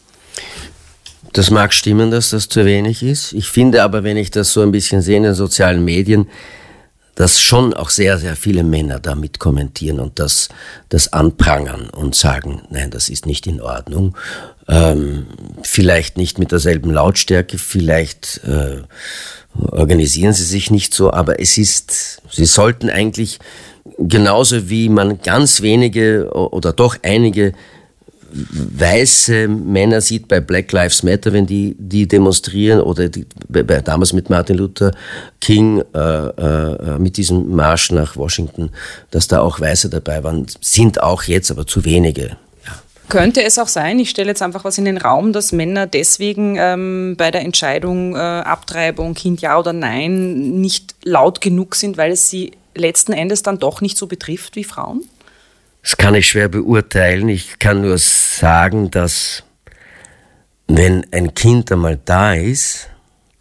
Das mag stimmen, dass das zu wenig ist. Ich finde aber, wenn ich das so ein bisschen sehe in den sozialen Medien, dass schon auch sehr, sehr viele Männer damit kommentieren und das, das anprangern und sagen, nein, das ist nicht in Ordnung. Ähm, vielleicht nicht mit derselben Lautstärke, vielleicht äh, organisieren sie sich nicht so, aber es ist, sie sollten eigentlich genauso wie man ganz wenige oder doch einige weiße Männer sieht bei Black Lives Matter, wenn die, die demonstrieren oder die, bei, damals mit Martin Luther King äh, äh, mit diesem Marsch nach Washington, dass da auch Weiße dabei waren, sind auch jetzt aber zu wenige. Könnte es auch sein, ich stelle jetzt einfach was in den Raum, dass Männer deswegen ähm, bei der Entscheidung äh, Abtreibung, Kind ja oder nein, nicht laut genug sind, weil es sie letzten Endes dann doch nicht so betrifft wie Frauen? Das kann ich schwer beurteilen. Ich kann nur sagen, dass wenn ein Kind einmal da ist,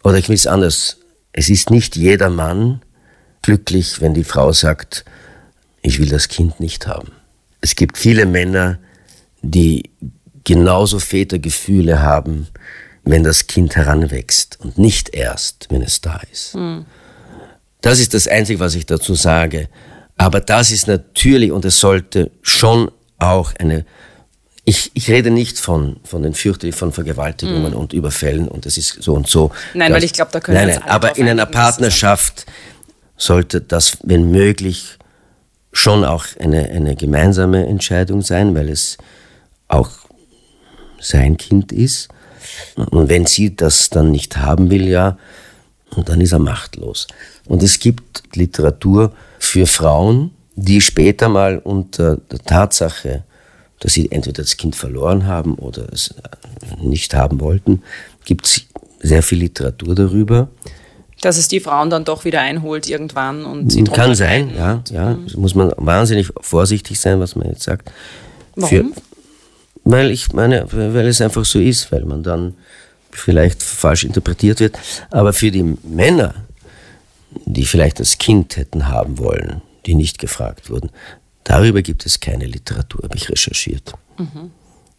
oder ich will es anders, es ist nicht jeder Mann glücklich, wenn die Frau sagt, ich will das Kind nicht haben. Es gibt viele Männer, die genauso Vätergefühle haben, wenn das Kind heranwächst und nicht erst, wenn es da ist. Mhm. Das ist das Einzige, was ich dazu sage. Aber das ist natürlich, und es sollte schon auch eine, ich, ich rede nicht von, von den fürchterlichen von Vergewaltigungen mm. und Überfällen und es ist so und so. Nein, weil ich glaube, da können nein, nein, aber in einer Partnerschaft sollte das, wenn möglich, schon auch eine, eine gemeinsame Entscheidung sein, weil es auch sein Kind ist. Und wenn sie das dann nicht haben will, ja, dann ist er machtlos. Und es gibt Literatur, für Frauen, die später mal unter der Tatsache, dass sie entweder das Kind verloren haben oder es nicht haben wollten, gibt es sehr viel Literatur darüber. Dass es die Frauen dann doch wieder einholt irgendwann und sie Kann sein, ja, ja. Mhm. muss man wahnsinnig vorsichtig sein, was man jetzt sagt. Warum? Für, weil ich meine, weil es einfach so ist, weil man dann vielleicht falsch interpretiert wird. Aber für die Männer die vielleicht das Kind hätten haben wollen, die nicht gefragt wurden. Darüber gibt es keine Literatur, habe ich recherchiert. Mhm.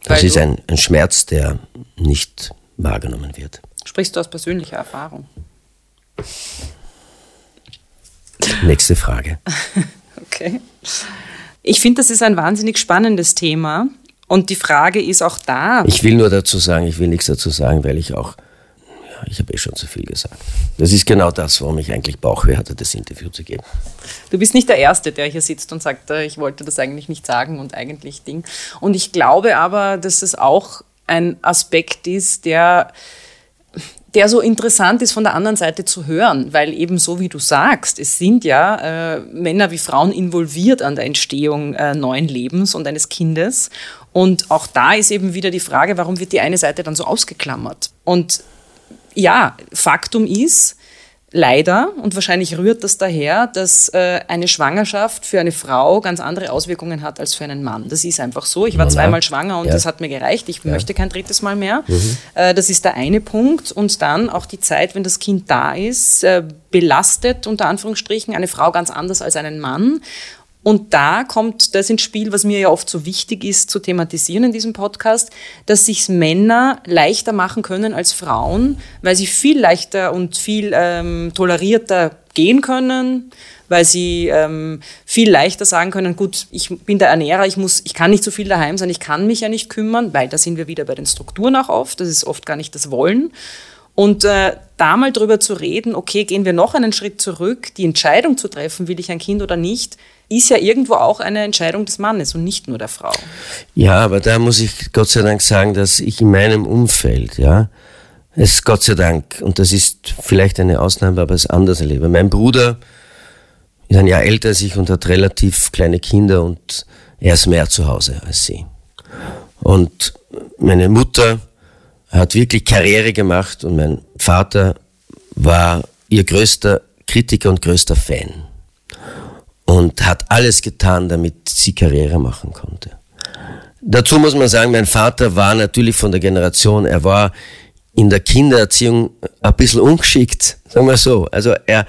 Das ist ein, ein Schmerz, der nicht wahrgenommen wird. Sprichst du aus persönlicher Erfahrung? Nächste Frage. okay. Ich finde, das ist ein wahnsinnig spannendes Thema. Und die Frage ist auch da. Ich will nur dazu sagen, ich will nichts dazu sagen, weil ich auch ich habe eh schon zu viel gesagt. Das ist genau das, warum ich eigentlich Bauchweh hatte, das Interview zu geben. Du bist nicht der Erste, der hier sitzt und sagt, äh, ich wollte das eigentlich nicht sagen und eigentlich Ding. Und ich glaube aber, dass es auch ein Aspekt ist, der der so interessant ist von der anderen Seite zu hören, weil eben so wie du sagst, es sind ja äh, Männer wie Frauen involviert an der Entstehung äh, neuen Lebens und eines Kindes. Und auch da ist eben wieder die Frage, warum wird die eine Seite dann so ausgeklammert? Und ja, Faktum ist, leider, und wahrscheinlich rührt das daher, dass äh, eine Schwangerschaft für eine Frau ganz andere Auswirkungen hat als für einen Mann. Das ist einfach so. Ich war zweimal schwanger und ja. das hat mir gereicht. Ich ja. möchte kein drittes Mal mehr. Mhm. Äh, das ist der eine Punkt. Und dann auch die Zeit, wenn das Kind da ist, äh, belastet unter Anführungsstrichen eine Frau ganz anders als einen Mann. Und da kommt das ins Spiel, was mir ja oft so wichtig ist zu thematisieren in diesem Podcast, dass sich Männer leichter machen können als Frauen, weil sie viel leichter und viel ähm, tolerierter gehen können, weil sie ähm, viel leichter sagen können, gut, ich bin der Ernährer, ich, muss, ich kann nicht so viel daheim sein, ich kann mich ja nicht kümmern, weil da sind wir wieder bei den Strukturen auch oft, das ist oft gar nicht das Wollen. Und äh, da mal drüber zu reden, okay, gehen wir noch einen Schritt zurück, die Entscheidung zu treffen, will ich ein Kind oder nicht, ist ja irgendwo auch eine Entscheidung des Mannes und nicht nur der Frau. Ja, aber da muss ich Gott sei Dank sagen, dass ich in meinem Umfeld, ja, es Gott sei Dank, und das ist vielleicht eine Ausnahme, aber es anders erlebe. Mein Bruder ist ein Jahr älter als ich und hat relativ kleine Kinder und er ist mehr zu Hause als sie. Und meine Mutter hat wirklich Karriere gemacht und mein Vater war ihr größter Kritiker und größter Fan und hat alles getan, damit sie Karriere machen konnte. Dazu muss man sagen, mein Vater war natürlich von der Generation, er war in der Kindererziehung ein bisschen ungeschickt, sagen wir so. Also er,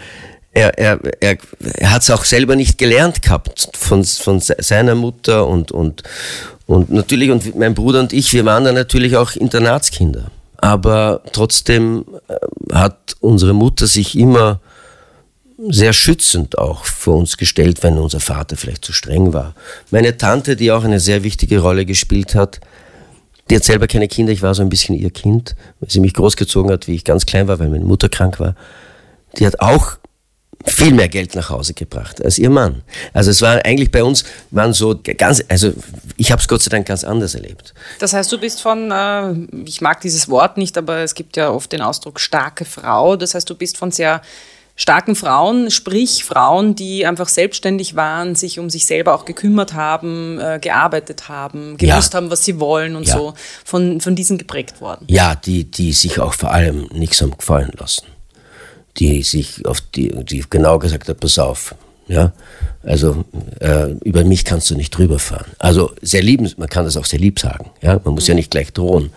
er, er, er, er hat es auch selber nicht gelernt gehabt von, von seiner Mutter und, und, und natürlich, und mein Bruder und ich, wir waren dann natürlich auch Internatskinder. Aber trotzdem äh, hat unsere Mutter sich immer sehr schützend auch vor uns gestellt, wenn unser Vater vielleicht zu streng war. Meine Tante, die auch eine sehr wichtige Rolle gespielt hat, die hat selber keine Kinder, ich war so ein bisschen ihr Kind, weil sie mich großgezogen hat, wie ich ganz klein war, weil meine Mutter krank war. Die hat auch viel mehr Geld nach Hause gebracht als ihr Mann. Also es war eigentlich bei uns waren so ganz, also ich habe es Gott sei Dank ganz anders erlebt. Das heißt, du bist von, äh, ich mag dieses Wort nicht, aber es gibt ja oft den Ausdruck starke Frau. Das heißt, du bist von sehr starken Frauen, sprich Frauen, die einfach selbstständig waren, sich um sich selber auch gekümmert haben, äh, gearbeitet haben, gewusst ja. haben, was sie wollen und ja. so, von, von diesen geprägt worden. Ja, die, die sich auch vor allem nichts haben gefallen lassen. Die sich auf die, die genau gesagt hat, pass auf, ja, also äh, über mich kannst du nicht drüber fahren. Also sehr lieb, man kann das auch sehr lieb sagen, ja, man muss mhm. ja nicht gleich drohen,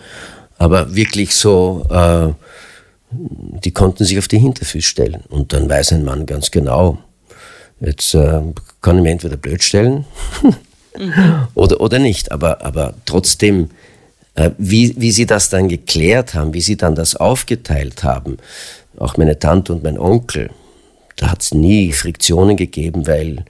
aber wirklich so, äh, die konnten sich auf die Hinterfüße stellen. Und dann weiß ein Mann ganz genau, jetzt äh, kann ich mir entweder blöd stellen oder, oder nicht. Aber, aber trotzdem, äh, wie, wie sie das dann geklärt haben, wie sie dann das aufgeteilt haben, auch meine Tante und mein Onkel, da hat es nie Friktionen gegeben, weil,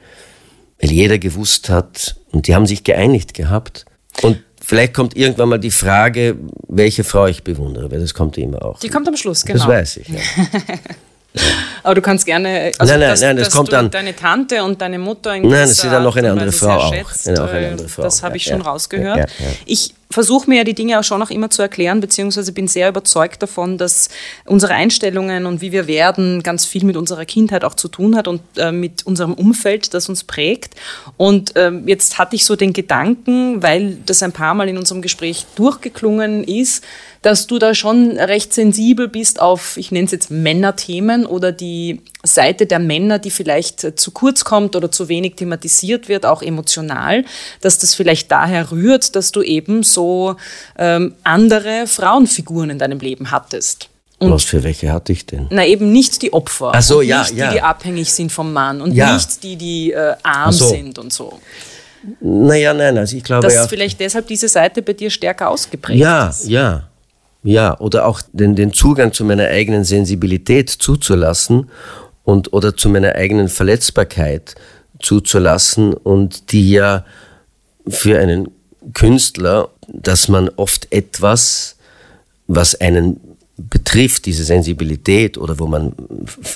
weil jeder gewusst hat und die haben sich geeinigt gehabt. Und Vielleicht kommt irgendwann mal die Frage, welche Frau ich bewundere, weil das kommt immer auch. Die kommt am Schluss, genau. Das weiß ich. Ja. Aber du kannst gerne, also nein, nein, dass, nein, das kommt dann. Deine Tante und deine Mutter in Nein, es ist dann noch eine andere Frau auch. Schätzt, auch eine andere Frau. Das habe ich schon rausgehört. Ich versuche mir ja die Dinge auch schon noch immer zu erklären, beziehungsweise bin sehr überzeugt davon, dass unsere Einstellungen und wie wir werden ganz viel mit unserer Kindheit auch zu tun hat und äh, mit unserem Umfeld, das uns prägt. Und äh, jetzt hatte ich so den Gedanken, weil das ein paar Mal in unserem Gespräch durchgeklungen ist, dass du da schon recht sensibel bist auf, ich nenne es jetzt Männerthemen oder die Seite der Männer, die vielleicht zu kurz kommt oder zu wenig thematisiert wird, auch emotional, dass das vielleicht daher rührt, dass du eben so ähm, andere Frauenfiguren in deinem Leben hattest. Und Was für welche hatte ich denn? Na, eben nicht die Opfer. Ach so, ja, nicht ja. die, die abhängig sind vom Mann und ja. nicht die, die äh, arm so. sind und so. Naja, nein, also ich glaube. Dass ja, vielleicht deshalb diese Seite bei dir stärker ausgeprägt ja, ist. Ja, ja. Ja, oder auch den, den Zugang zu meiner eigenen Sensibilität zuzulassen und, oder zu meiner eigenen Verletzbarkeit zuzulassen und die ja für einen Künstler, dass man oft etwas, was einen betrifft, diese Sensibilität oder wo man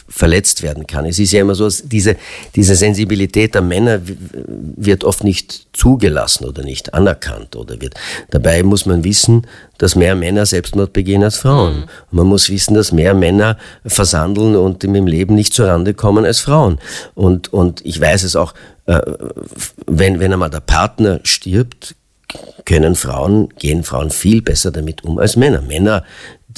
verletzt werden kann. Es ist ja immer so, diese, diese Sensibilität der Männer wird oft nicht zugelassen oder nicht anerkannt oder wird. Dabei muss man wissen, dass mehr Männer Selbstmord begehen als Frauen. Mhm. Man muss wissen, dass mehr Männer versandeln und im Leben nicht zurande kommen als Frauen. Und, und ich weiß es auch, äh, wenn, wenn einmal der Partner stirbt, können Frauen, gehen Frauen viel besser damit um als Männer. Männer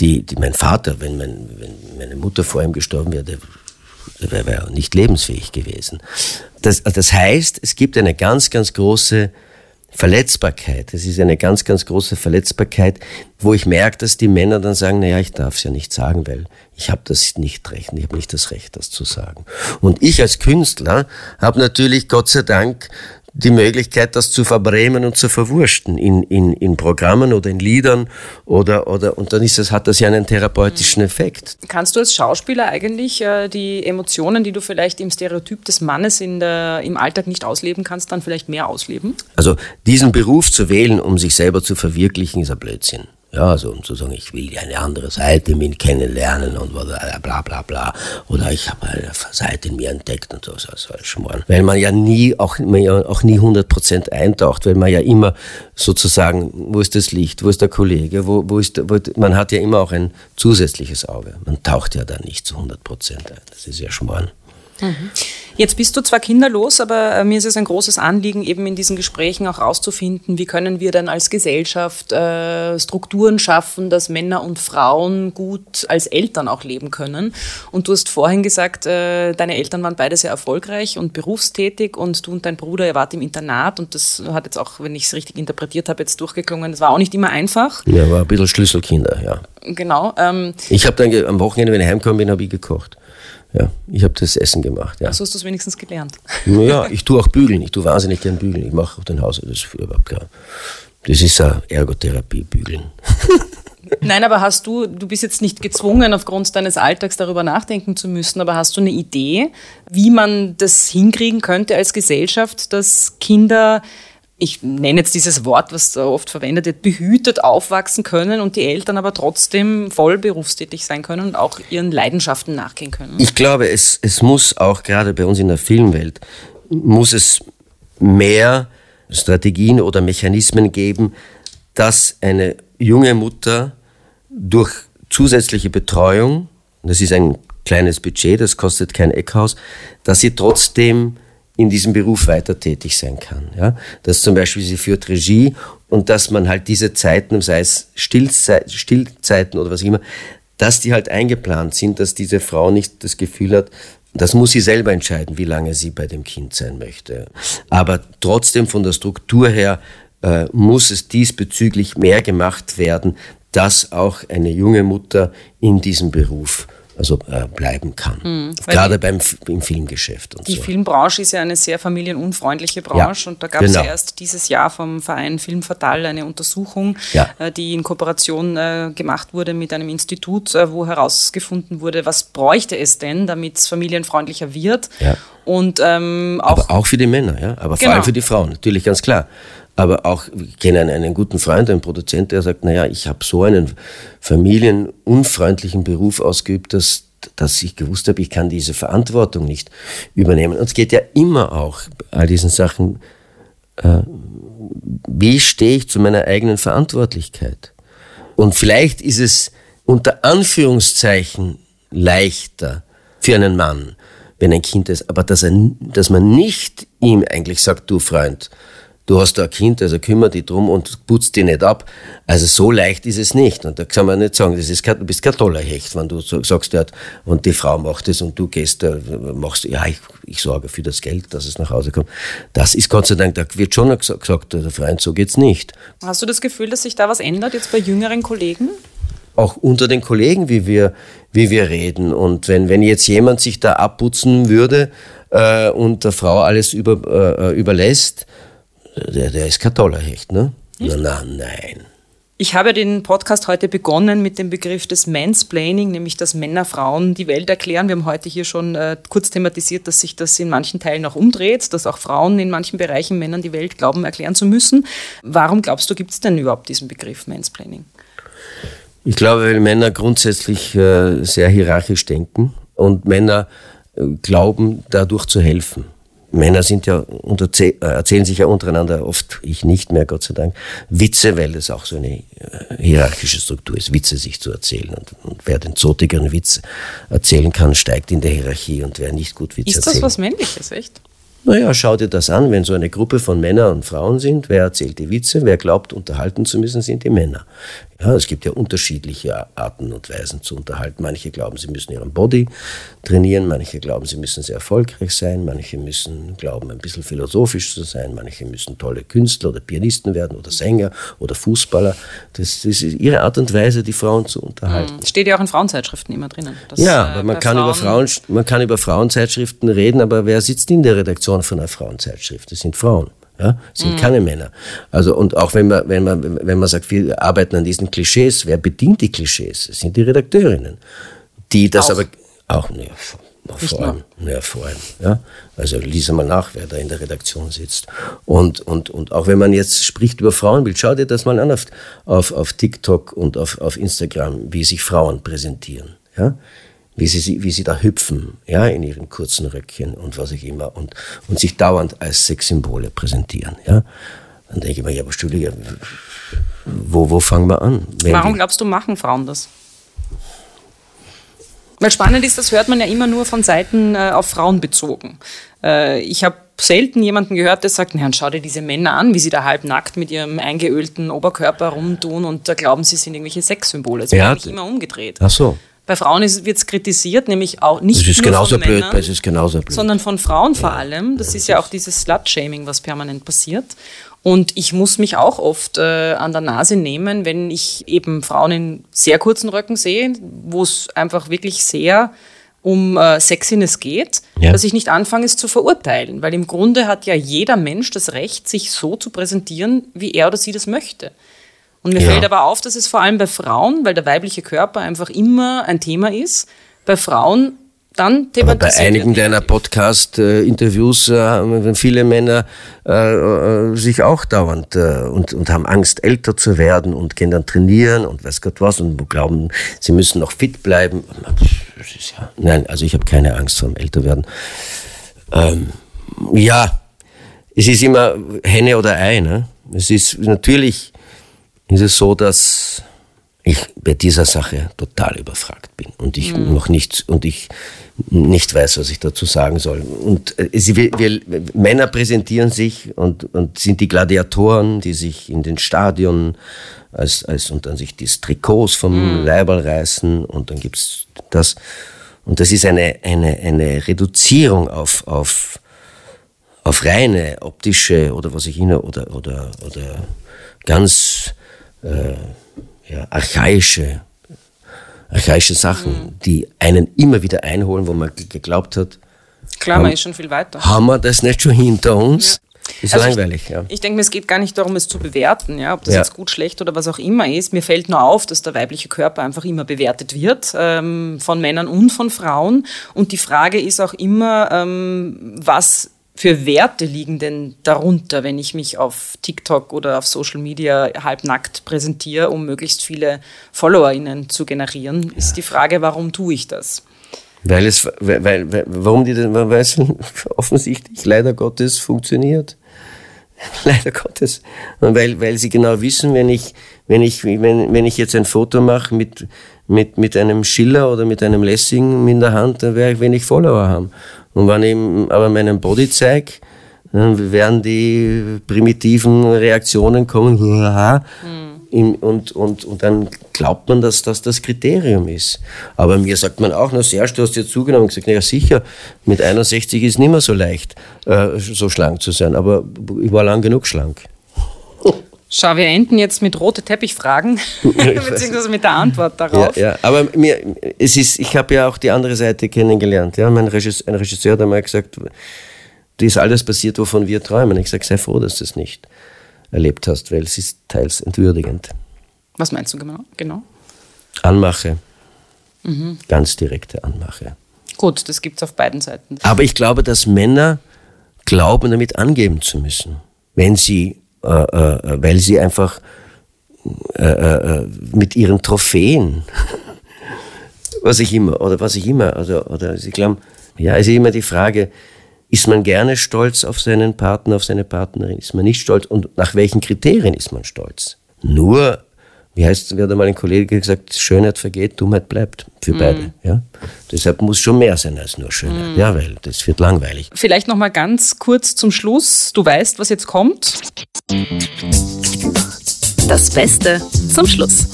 die, die mein Vater, wenn, mein, wenn meine Mutter vor ihm gestorben wäre, der wäre nicht lebensfähig gewesen. Das, das heißt, es gibt eine ganz, ganz große Verletzbarkeit. Es ist eine ganz, ganz große Verletzbarkeit, wo ich merke, dass die Männer dann sagen, naja, ich darf es ja nicht sagen, weil ich habe das nicht recht, ich habe nicht das Recht, das zu sagen. Und ich als Künstler habe natürlich Gott sei Dank die Möglichkeit, das zu verbrämen und zu verwursten in, in, in Programmen oder in Liedern oder, oder, und dann ist das, hat das ja einen therapeutischen Effekt. Kannst du als Schauspieler eigentlich äh, die Emotionen, die du vielleicht im Stereotyp des Mannes in der, im Alltag nicht ausleben kannst, dann vielleicht mehr ausleben? Also diesen Beruf zu wählen, um sich selber zu verwirklichen, ist ein Blödsinn. Ja, also um zu sagen, ich will eine andere Seite mit kennenlernen und bla bla bla. Oder ich habe eine Seite in mir entdeckt und so, so, so Schmarrn. Weil man ja nie, auch, man ja auch nie 100% eintaucht, weil man ja immer sozusagen, wo ist das Licht, wo ist der Kollege, wo, wo ist, wo, man hat ja immer auch ein zusätzliches Auge. Man taucht ja da nicht zu 100% ein. Das ist ja Schmarrn. Mhm. Jetzt bist du zwar kinderlos, aber äh, mir ist es ein großes Anliegen, eben in diesen Gesprächen auch herauszufinden, wie können wir denn als Gesellschaft äh, Strukturen schaffen, dass Männer und Frauen gut als Eltern auch leben können. Und du hast vorhin gesagt, äh, deine Eltern waren beide sehr erfolgreich und berufstätig und du und dein Bruder, ihr wart im Internat und das hat jetzt auch, wenn ich es richtig interpretiert habe, jetzt durchgeklungen. Das war auch nicht immer einfach. Ja, war ein bisschen Schlüsselkinder, ja. Genau. Ähm, ich habe dann am Wochenende, wenn ich heimgekommen bin, habe ich gekocht. Ja, ich habe das Essen gemacht. Ja. Also hast du es wenigstens gelernt? Ja, ich tue auch bügeln. Ich tue wahnsinnig gern bügeln. Ich mache auch den Haus. Das, das ist eine Ergotherapie, bügeln. Nein, aber hast du, du bist jetzt nicht gezwungen, aufgrund deines Alltags darüber nachdenken zu müssen, aber hast du eine Idee, wie man das hinkriegen könnte als Gesellschaft, dass Kinder ich nenne jetzt dieses Wort, was da oft verwendet wird, behütet aufwachsen können und die Eltern aber trotzdem voll berufstätig sein können und auch ihren Leidenschaften nachgehen können. Ich glaube, es, es muss auch gerade bei uns in der Filmwelt, muss es mehr Strategien oder Mechanismen geben, dass eine junge Mutter durch zusätzliche Betreuung, das ist ein kleines Budget, das kostet kein Eckhaus, dass sie trotzdem in diesem Beruf weiter tätig sein kann. Ja? Dass zum Beispiel sie führt Regie und dass man halt diese Zeiten, sei es Stillzeit, Stillzeiten oder was auch immer, dass die halt eingeplant sind, dass diese Frau nicht das Gefühl hat, das muss sie selber entscheiden, wie lange sie bei dem Kind sein möchte. Aber trotzdem von der Struktur her äh, muss es diesbezüglich mehr gemacht werden, dass auch eine junge Mutter in diesem Beruf also äh, bleiben kann. Mhm, Gerade beim im Filmgeschäft. Und die so. Filmbranche ist ja eine sehr familienunfreundliche Branche ja, und da gab es genau. erst dieses Jahr vom Verein Film Fatal eine Untersuchung, ja. äh, die in Kooperation äh, gemacht wurde mit einem Institut, äh, wo herausgefunden wurde, was bräuchte es denn, damit es familienfreundlicher wird. Ja. Und ähm, auch, Aber auch für die Männer, ja, aber genau. vor allem genau. für die Frauen, natürlich ganz klar. Aber auch, ich kenne einen, einen guten Freund, einen Produzent, der sagt, naja, ich habe so einen familienunfreundlichen Beruf ausgeübt, dass, dass ich gewusst habe, ich kann diese Verantwortung nicht übernehmen. Und es geht ja immer auch all diesen Sachen, äh, wie stehe ich zu meiner eigenen Verantwortlichkeit? Und vielleicht ist es unter Anführungszeichen leichter für einen Mann, wenn ein Kind ist, aber dass, er, dass man nicht ihm eigentlich sagt, du Freund, du hast da ein Kind, also kümmere dich drum und putzt dich nicht ab. Also so leicht ist es nicht. Und da kann man nicht sagen, das ist kein, du bist kein toller Hecht, wenn du sagst, ja, und die Frau macht es und du gehst, machst, ja, ich, ich sorge für das Geld, dass es nach Hause kommt. Das ist Gott sei Dank, da wird schon gesagt, der Freund, so geht's nicht. Hast du das Gefühl, dass sich da was ändert jetzt bei jüngeren Kollegen? Auch unter den Kollegen, wie wir, wie wir reden. Und wenn, wenn jetzt jemand sich da abputzen würde äh, und der Frau alles über, äh, überlässt, der, der ist kein toller Hecht, ne? Na, na, nein. Ich habe den Podcast heute begonnen mit dem Begriff des Mansplaining, nämlich dass Männer Frauen die Welt erklären. Wir haben heute hier schon äh, kurz thematisiert, dass sich das in manchen Teilen auch umdreht, dass auch Frauen in manchen Bereichen Männern die Welt glauben, erklären zu müssen. Warum glaubst du, gibt es denn überhaupt diesen Begriff Mansplaining? Ich glaube, weil Männer grundsätzlich äh, sehr hierarchisch denken und Männer äh, glauben, dadurch zu helfen. Männer sind ja äh, erzählen sich ja untereinander oft, ich nicht mehr, Gott sei Dank, Witze, weil es auch so eine äh, hierarchische Struktur ist, Witze sich zu erzählen. Und, und wer den zotigeren Witz erzählen kann, steigt in der Hierarchie und wer nicht gut Witze erzählt. Ist das was Männliches, echt? Naja, schau dir das an, wenn so eine Gruppe von Männern und Frauen sind, wer erzählt die Witze, wer glaubt, unterhalten zu müssen, sind die Männer. Ja, es gibt ja unterschiedliche Arten und Weisen zu unterhalten. Manche glauben, sie müssen ihren Body trainieren, manche glauben, sie müssen sehr erfolgreich sein, manche müssen glauben, ein bisschen philosophisch zu sein, manche müssen tolle Künstler oder Pianisten werden oder Sänger oder Fußballer. Das, das ist ihre Art und Weise, die Frauen zu unterhalten. Mhm. Steht ja auch in Frauenzeitschriften immer drinnen. ja, aber man kann, Frauen über Frauen, man kann über Frauenzeitschriften reden, aber wer sitzt in der Redaktion von einer Frauenzeitschrift? Das sind Frauen. Ja, sind mhm. keine Männer. Also, und auch wenn man, wenn man, wenn man sagt, wir arbeiten an diesen Klischees, wer bedient die Klischees? Das sind die Redakteurinnen. Die das auch. aber, auch, ne, vor allem, ja, vor allem. Ja. Also lies mal nach, wer da in der Redaktion sitzt. Und, und, und auch wenn man jetzt spricht über Frauenbild, schau dir das mal an auf, auf, auf TikTok und auf, auf Instagram, wie sich Frauen präsentieren. Ja wie sie, wie sie da hüpfen, ja, in ihren kurzen Röckchen und was ich immer und, und sich dauernd als Sexsymbole präsentieren, ja. Dann denke ich mir, ja, aber Studio, wo, wo fangen wir an? Wenn Warum glaubst du, machen Frauen das? Weil spannend ist, das hört man ja immer nur von Seiten äh, auf Frauen bezogen. Äh, ich habe selten jemanden gehört, der sagt, na, schau dir diese Männer an, wie sie da halbnackt mit ihrem eingeölten Oberkörper rumtun und da glauben sie, sind irgendwelche Sexsymbole. Das ja, wird immer umgedreht. Ach so. Bei Frauen wird es kritisiert, nämlich auch nicht das ist nur genauso von blöd, Männern, es ist genauso blöd. sondern von Frauen vor allem. Das ist ja auch dieses Slut-Shaming, was permanent passiert. Und ich muss mich auch oft äh, an der Nase nehmen, wenn ich eben Frauen in sehr kurzen Röcken sehe, wo es einfach wirklich sehr um äh, Sexiness geht, Ja. dass ich nicht anfange, es zu verurteilen. Weil im Grunde hat ja jeder Mensch das Recht, sich so zu präsentieren, wie er oder sie das möchte. Und mir Ja. fällt aber auf, dass es vor allem bei Frauen, weil der weibliche Körper einfach immer ein Thema ist, bei Frauen dann Aber bei thematisiert einigen deiner Podcast-Interviews äh, haben viele Männer äh, äh, sich auch dauernd äh, und, und haben Angst, älter zu werden und gehen dann trainieren und weiß Gott was und glauben, sie müssen noch fit bleiben. Nein, also ich habe keine Angst vor dem Älterwerden. Ähm, ja, es ist immer Henne oder Ei. Ne? Es ist natürlich ist es so, dass ich bei dieser Sache total überfragt bin und ich noch nicht und ich nicht weiß, was ich dazu sagen soll. Und äh, sie, wir, wir, Männer präsentieren sich und, und sind die Gladiatoren, die sich in den Stadion als, als und dann sich die Trikots vom Leiberl reißen und dann gibt's das. Und das ist eine, eine, eine Reduzierung auf, auf, auf reine optische oder was ich immer oder, oder, oder ganz äh, ja, archaische, archaische Sachen, die einen immer wieder einholen, wo man ge- geglaubt hat, Klar, man ist schon viel weiter. haben wir das nicht schon hinter uns? Ist Also langweilig, ja. Ich denke mir, es geht gar nicht darum, es zu bewerten, ja, ob das Ja. jetzt gut, schlecht oder was auch immer ist. Mir fällt nur auf, dass der weibliche Körper einfach immer bewertet wird, ähm, von Männern und von Frauen. Und die Frage ist auch immer, ähm, was für Werte liegen denn darunter, wenn ich mich auf TikTok oder auf Social Media halbnackt präsentiere, um möglichst viele FollowerInnen zu generieren, ist die Frage, warum tue ich das? Weil es, weil, weil- warum die denn, weil es offensichtlich leider Gottes funktioniert. Leider Gottes. Und weil, weil sie genau wissen, wenn ich, wenn ich, wenn, wenn ich jetzt ein Foto mache mit, mit, mit einem Schiller oder mit einem Lessing in der Hand, dann werde ich wenig Follower haben. Und wenn ich aber meinen Body zeige, dann werden die primitiven Reaktionen kommen, im, und, und, und dann glaubt man, dass das das Kriterium ist. Aber mir sagt man auch, na Serge, du hast jetzt zugenommen. Ich gesagt, ja sicher, mit 61 ist nicht mehr so leicht, äh, so schlank zu sein. Aber ich war lang genug schlank. Schau, wir enden jetzt mit rote Teppichfragen, beziehungsweise mit der Antwort Ja, darauf. ja. Aber mir, es ist, ich habe ja auch die andere Seite kennengelernt. Ja, mein Regisseur, ein Regisseur hat einmal gesagt, dir ist alles passiert, wovon wir träumen. Ich sage, sei froh, dass du es nicht erlebt hast, weil es ist teils entwürdigend. Was meinst du genau? genau? Anmache, Mhm. ganz direkte Anmache. Gut, das gibt es auf beiden Seiten. Aber ich glaube, dass Männer glauben, damit angeben zu müssen, wenn sie, weil sie einfach äh, äh, mit ihren Trophäen, was ich immer, oder was ich immer, also, oder sie glauben, ja, es ist immer die Frage, ist man gerne stolz auf seinen Partner, auf seine Partnerin, ist man nicht stolz und nach welchen Kriterien ist man stolz? Nur, wie heißt, wie hat einmal ein Kollege gesagt, Schönheit vergeht, Dummheit bleibt für beide. Ja? Deshalb muss schon mehr sein als nur Schönheit, ja, weil das wird langweilig. Vielleicht noch mal ganz kurz zum Schluss. Du weißt, was jetzt kommt. Das Beste zum Schluss.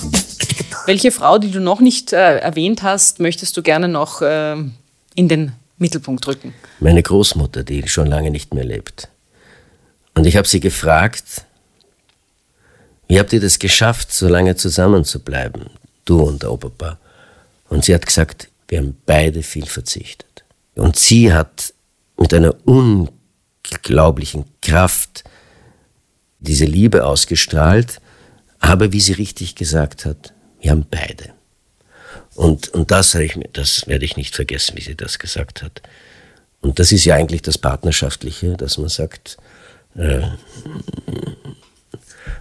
Welche Frau, die du noch nicht äh, erwähnt hast, möchtest du gerne noch äh, in den Mittelpunkt rücken? Meine Großmutter, die schon lange nicht mehr lebt. Und ich habe sie gefragt, wie habt ihr das geschafft, so lange zusammen zu bleiben, du und der Opa? Und sie hat gesagt, wir haben beide viel verzichtet. Und sie hat mit einer unglaublichen Kraft diese Liebe ausgestrahlt, aber wie sie richtig gesagt hat, wir haben beide. Und, und das, ich, das werde ich nicht vergessen, wie sie das gesagt hat. Und das ist ja eigentlich das Partnerschaftliche, dass man sagt, äh,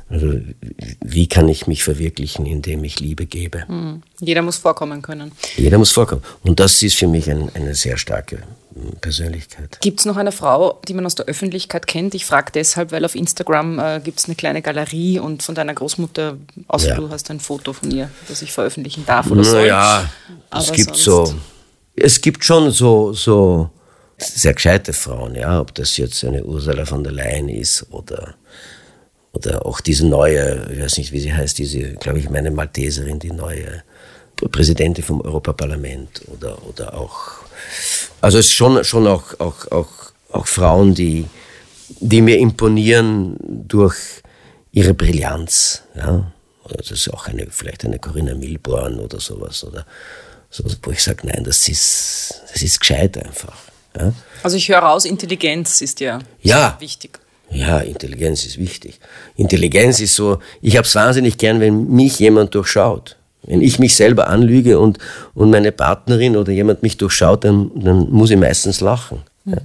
also wie kann ich mich verwirklichen, indem ich Liebe gebe? Mhm. Jeder muss vorkommen können. Jeder muss vorkommen. Und das ist für mich ein, eine sehr starke hm, Persönlichkeit. Gibt es noch eine Frau, die man aus der Öffentlichkeit kennt? Ich frage deshalb, weil auf Instagram äh, gibt es eine kleine Galerie und von deiner Großmutter, außer ja. du hast ein Foto von ihr, das ich veröffentlichen darf oder soll. Ja, es gibt so, es gibt schon so, so sehr gescheite Frauen, ja, ob das jetzt eine Ursula von der Leyen ist oder oder auch diese neue, ich weiß nicht, wie sie heißt, diese, glaube ich, meine Malteserin, die neue Präsidentin vom Europaparlament oder, oder auch, also es ist schon, schon auch, auch, auch, auch Frauen, die, die mir imponieren durch ihre Brillanz, ja. Oder das ist auch eine, vielleicht eine Corinna Milborn oder sowas, oder so, wo ich sage, nein, das ist, das ist gescheit einfach. Ja? Also ich höre raus, Intelligenz ist ja, ja wichtig. Ja, Intelligenz ist wichtig. Intelligenz ist so, ich habe es wahnsinnig gern, wenn mich jemand durchschaut. Wenn ich mich selber anlüge und, und meine Partnerin oder jemand mich durchschaut, dann, dann muss ich meistens lachen. Mhm. Ja.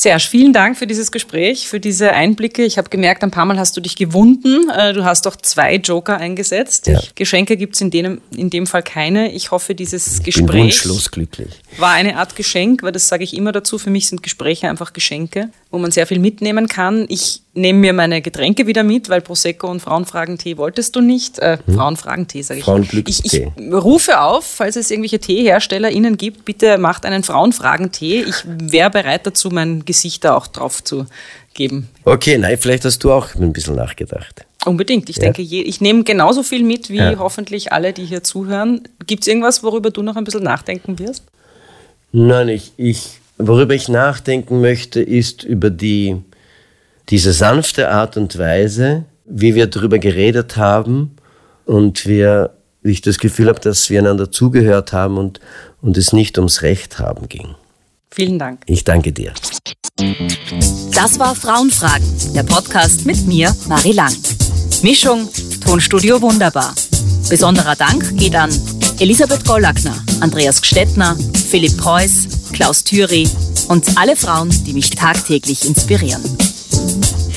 Serge, vielen Dank für dieses Gespräch, für diese Einblicke. Ich habe gemerkt, ein paar Mal hast du dich gewunden. Äh, du hast doch zwei Joker eingesetzt. Ja. Geschenke gibt es in, dem, in dem Fall keine. Ich hoffe, dieses ich Gespräch bin wunschlos glücklich. war eine Art Geschenk, weil das sage ich immer dazu. Für mich sind Gespräche einfach Geschenke, wo man sehr viel mitnehmen kann. Ich nehme mir meine Getränke wieder mit, weil Prosecco und Frauenfragentee wolltest du nicht. Äh, hm. Frauenfragentee, sage ich. Frauenglückstee. Ich, ich rufe auf, falls es irgendwelche TeeherstellerInnen gibt, bitte macht einen Frauenfragentee. Ich wäre bereit dazu, mein Gesicht da auch drauf zu geben. Okay, nein, vielleicht hast du auch ein bisschen nachgedacht. Unbedingt. Ich ja. denke, ich nehme genauso viel mit wie ja. hoffentlich alle, die hier zuhören. Gibt es irgendwas, worüber du noch ein bisschen nachdenken wirst? Nein, ich, ich, worüber ich nachdenken möchte, ist über die diese sanfte Art und Weise, wie wir darüber geredet haben und wir, wie ich das Gefühl habe, dass wir einander zugehört haben und, und es nicht ums Recht haben ging. Vielen Dank. Ich danke dir. Das war Frauenfragen, der Podcast mit mir, Marie Lang. Mischung, Tonstudio Wunderbar. Besonderer Dank geht an Elisabeth Gollackner, Andreas Gstettner, Philipp Preuß, Klaus Thüry und alle Frauen, die mich tagtäglich inspirieren. tonight.